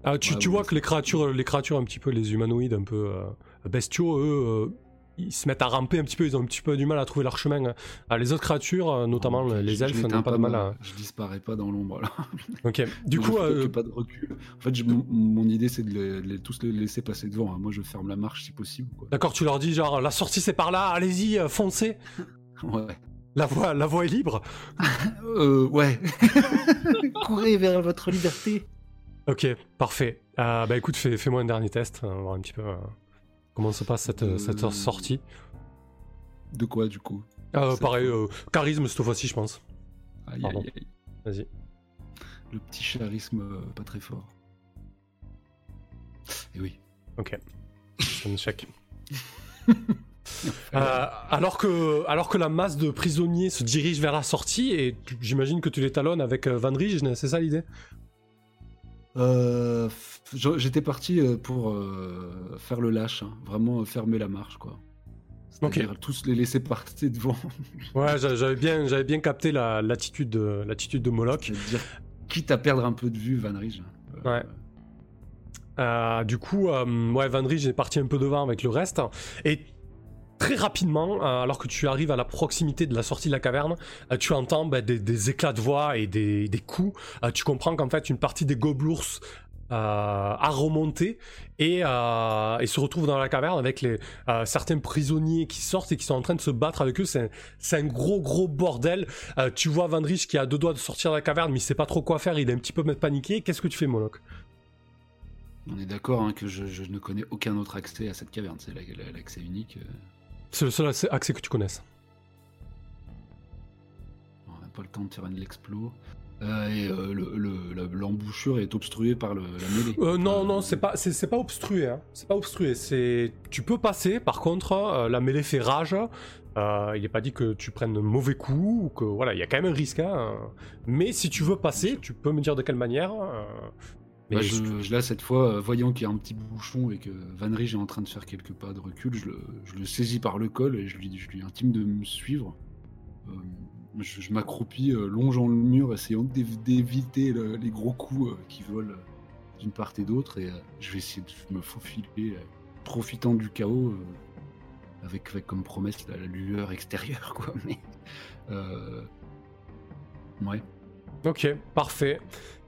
Ah, tu, Ouais, tu bon, vois que les créatures, les créatures un petit peu, les humanoïdes un peu euh, bestiaux, eux, euh, ils se mettent à ramper un petit peu, ils ont un petit peu du mal à trouver leur chemin. Ah, les autres créatures, euh, notamment les elfes, n'ont pas de mal moi. à. Je disparais pas dans l'ombre là. Ok. Du Moi, coup, je fais euh, pas de recul. En fait, je- mon, idée c'est de les, de les- tous les laisser passer devant. hein. Moi, je ferme la marche si possible. Quoi. d'accord, tu leur dis genre la sortie c'est par là, allez-y, euh, foncez. Ouais. La voie, la voie est libre. Euh, ouais. Courez vers votre liberté. Ok, parfait. Euh, bah écoute, fais, fais-moi un dernier test, on va voir un petit peu euh, comment se passe cette, Euh, cette sortie. De quoi du coup? Euh, pareil, euh, charisme cette fois-ci, je pense. Aïe, Pardon. aïe, aïe. Vas-y. Le petit charisme pas très fort. Et oui. Ok. Un échec. Euh, alors, que, alors que la masse de prisonniers se dirige vers la sortie, et j'imagine que tu les talonnes avec Van Rijen, c'est ça l'idée? Euh, J'étais parti euh, pour euh, faire le lâche, hein. vraiment fermer la marche, quoi. Tous les laisser partir devant. Ouais, j'a- j'avais bien, j'avais bien capté la- l'attitude de, l'attitude de Moloch. C'est-à-dire, quitte à perdre un peu de vue, Van Rij. euh, Ouais. Euh, du coup, euh, ouais, Van Rij est parti un peu devant avec le reste. Et très rapidement, euh, alors que tu arrives à la proximité de la sortie de la caverne, euh, tu entends bah, des, éclats de voix et des, coups. Euh, tu comprends qu'en fait, une partie des gobelours a remonté et, se retrouve dans la caverne avec certains prisonniers qui sortent et qui sont en train de se battre avec eux. C'est un, gros, gros bordel. Tu vois Van Rij qui a deux doigts de sortir de la caverne, mais il sait pas trop quoi faire. Il est un petit peu paniqué. Qu'est-ce que tu fais, Moloch? On est d'accord hein, que je, ne connais aucun autre accès à cette caverne. C'est la- la- l'accès unique. C'est le seul accès- que tu connaisses. On n'a pas le temps de faire un l'explo. Euh, et euh, le- le- la- l'embouchure est obstruée par le, la mêlée. Euh, non, non, c'est pas, c'est, pas obstrué. Hein. C'est pas obstrué. C'est, tu peux passer. Par contre, la mêlée fait rage. Il n'est pas dit que tu prennes un mauvais coup ou que voilà, il y a quand même un risque. Hein. Mais si tu veux passer, tu peux me dire de quelle manière. Bah, je- je, je- là, cette fois, euh, voyant qu'il y a un petit bouchon et que Van Rij est en train de faire quelques pas de recul, je le, je le saisis par le col et je lui, je lui intime de me suivre. Euh, je je m'accroupis, euh, longeant le mur, essayant d'év- d'éviter le- les gros coups euh, qui volent d'une part et d'autre. Et je vais essayer de me faufiler, profitant du chaos, avec, avec comme promesse la, la lueur extérieure, quoi. Mais. ouais. Ok, parfait.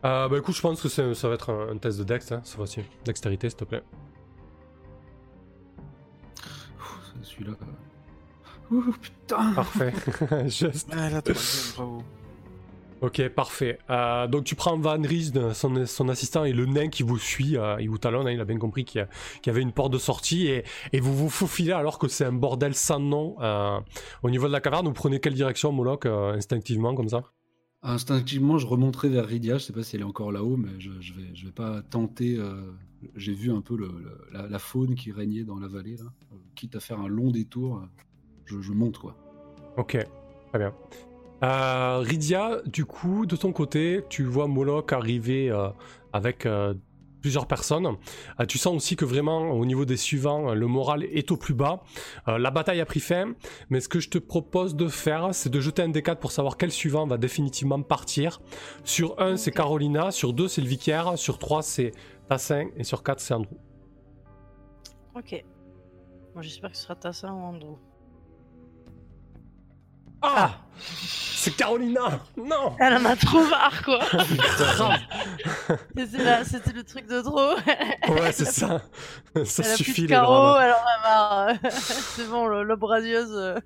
Euh, bah écoute, je pense que ça va être un, un test de dex, hein, cette fois-ci. Dextérité, s'il te plaît. Celui-là. euh, Ouh, putain! Parfait. Juste. Ah, la troisième, bravo. Ok, parfait. Euh, donc tu prends Van Ries, son, son assistant, et le nain qui vous suit, euh, il vous talonne, hein, il a bien compris qu'il y, avait une porte de sortie, et, et vous vous faufilez alors que c'est un bordel sans nom euh, au niveau de la caverne. Vous prenez quelle direction, Moloch, euh, instinctivement, comme ça? Instinctivement, je remonterai vers Rydia. Je sais pas si elle est encore là-haut, mais je, je vais, pas tenter. euh, J'ai vu un peu la, faune qui régnait dans la vallée. Là. Euh, quitte à faire un long détour, euh, je, monte quoi. Ok, très bien. Rydia, du coup, de ton côté, tu vois Moloch arriver avec plusieurs personnes. Euh, tu sens aussi que vraiment, au niveau des suivants, euh, le moral est au plus bas. Euh, la bataille a pris fin, mais ce que je te propose de faire, c'est de jeter un D4 pour savoir quel suivant va définitivement partir. Sur 1, c'est Carolina, sur 2, c'est le vicaire, sur 3, c'est Tassin, et sur 4, c'est Andrew. Ok. Moi j'espère que ce sera Tassin ou Andrew. Ah C'est Carolina Non Elle en a trop marre quoi. C'était le truc de trop Ouais, c'est ça. Ça Elle a suffit plus de carreaux, elle en a marre. C'est bon, euh,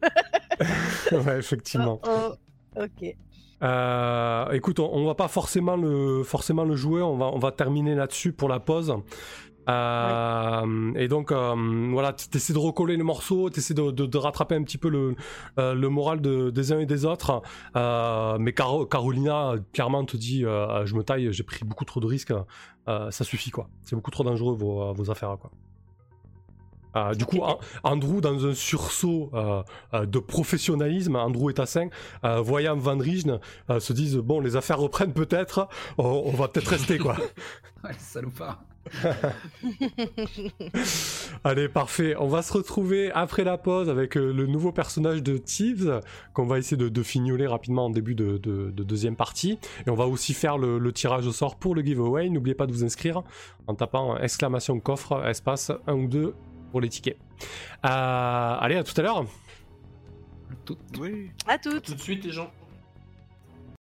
Ouais, effectivement. oh, oh. Ok. Euh, écoute, on, on va pas forcément le, forcément le jouer, on va, on va terminer là-dessus pour la pause. Euh, Et donc, euh, voilà, tu essaies de recoller les morceaux, tu essaies de, de- de rattraper un petit peu le, euh, le moral de- des uns et des autres. Euh, mais Caro- Carolina, clairement, te dit Je me taille, j'ai pris beaucoup trop de risques, ça suffit, quoi. C'est beaucoup trop dangereux, vos, vos affaires, quoi. Euh, du coup, An- Andrew, dans un sursaut euh, euh, de professionnalisme, Andrew et Tassin, voyant Van Rijen, se disent bon, les affaires reprennent peut-être, on, on va peut-être rester quoi. Ouais, salopard. Allez, parfait. On va se retrouver après la pause avec euh, le nouveau personnage de Thieves qu'on va essayer de, de fignoler rapidement en début de, de- de deuxième partie. Et on va aussi faire le, le tirage au sort pour le giveaway. N'oubliez pas de vous inscrire en tapant exclamation coffre espace 1 ou 2 pour les tickets. Euh, allez, à tout à l'heure. Tout- Oui. À toutes Tout de suite, les gens.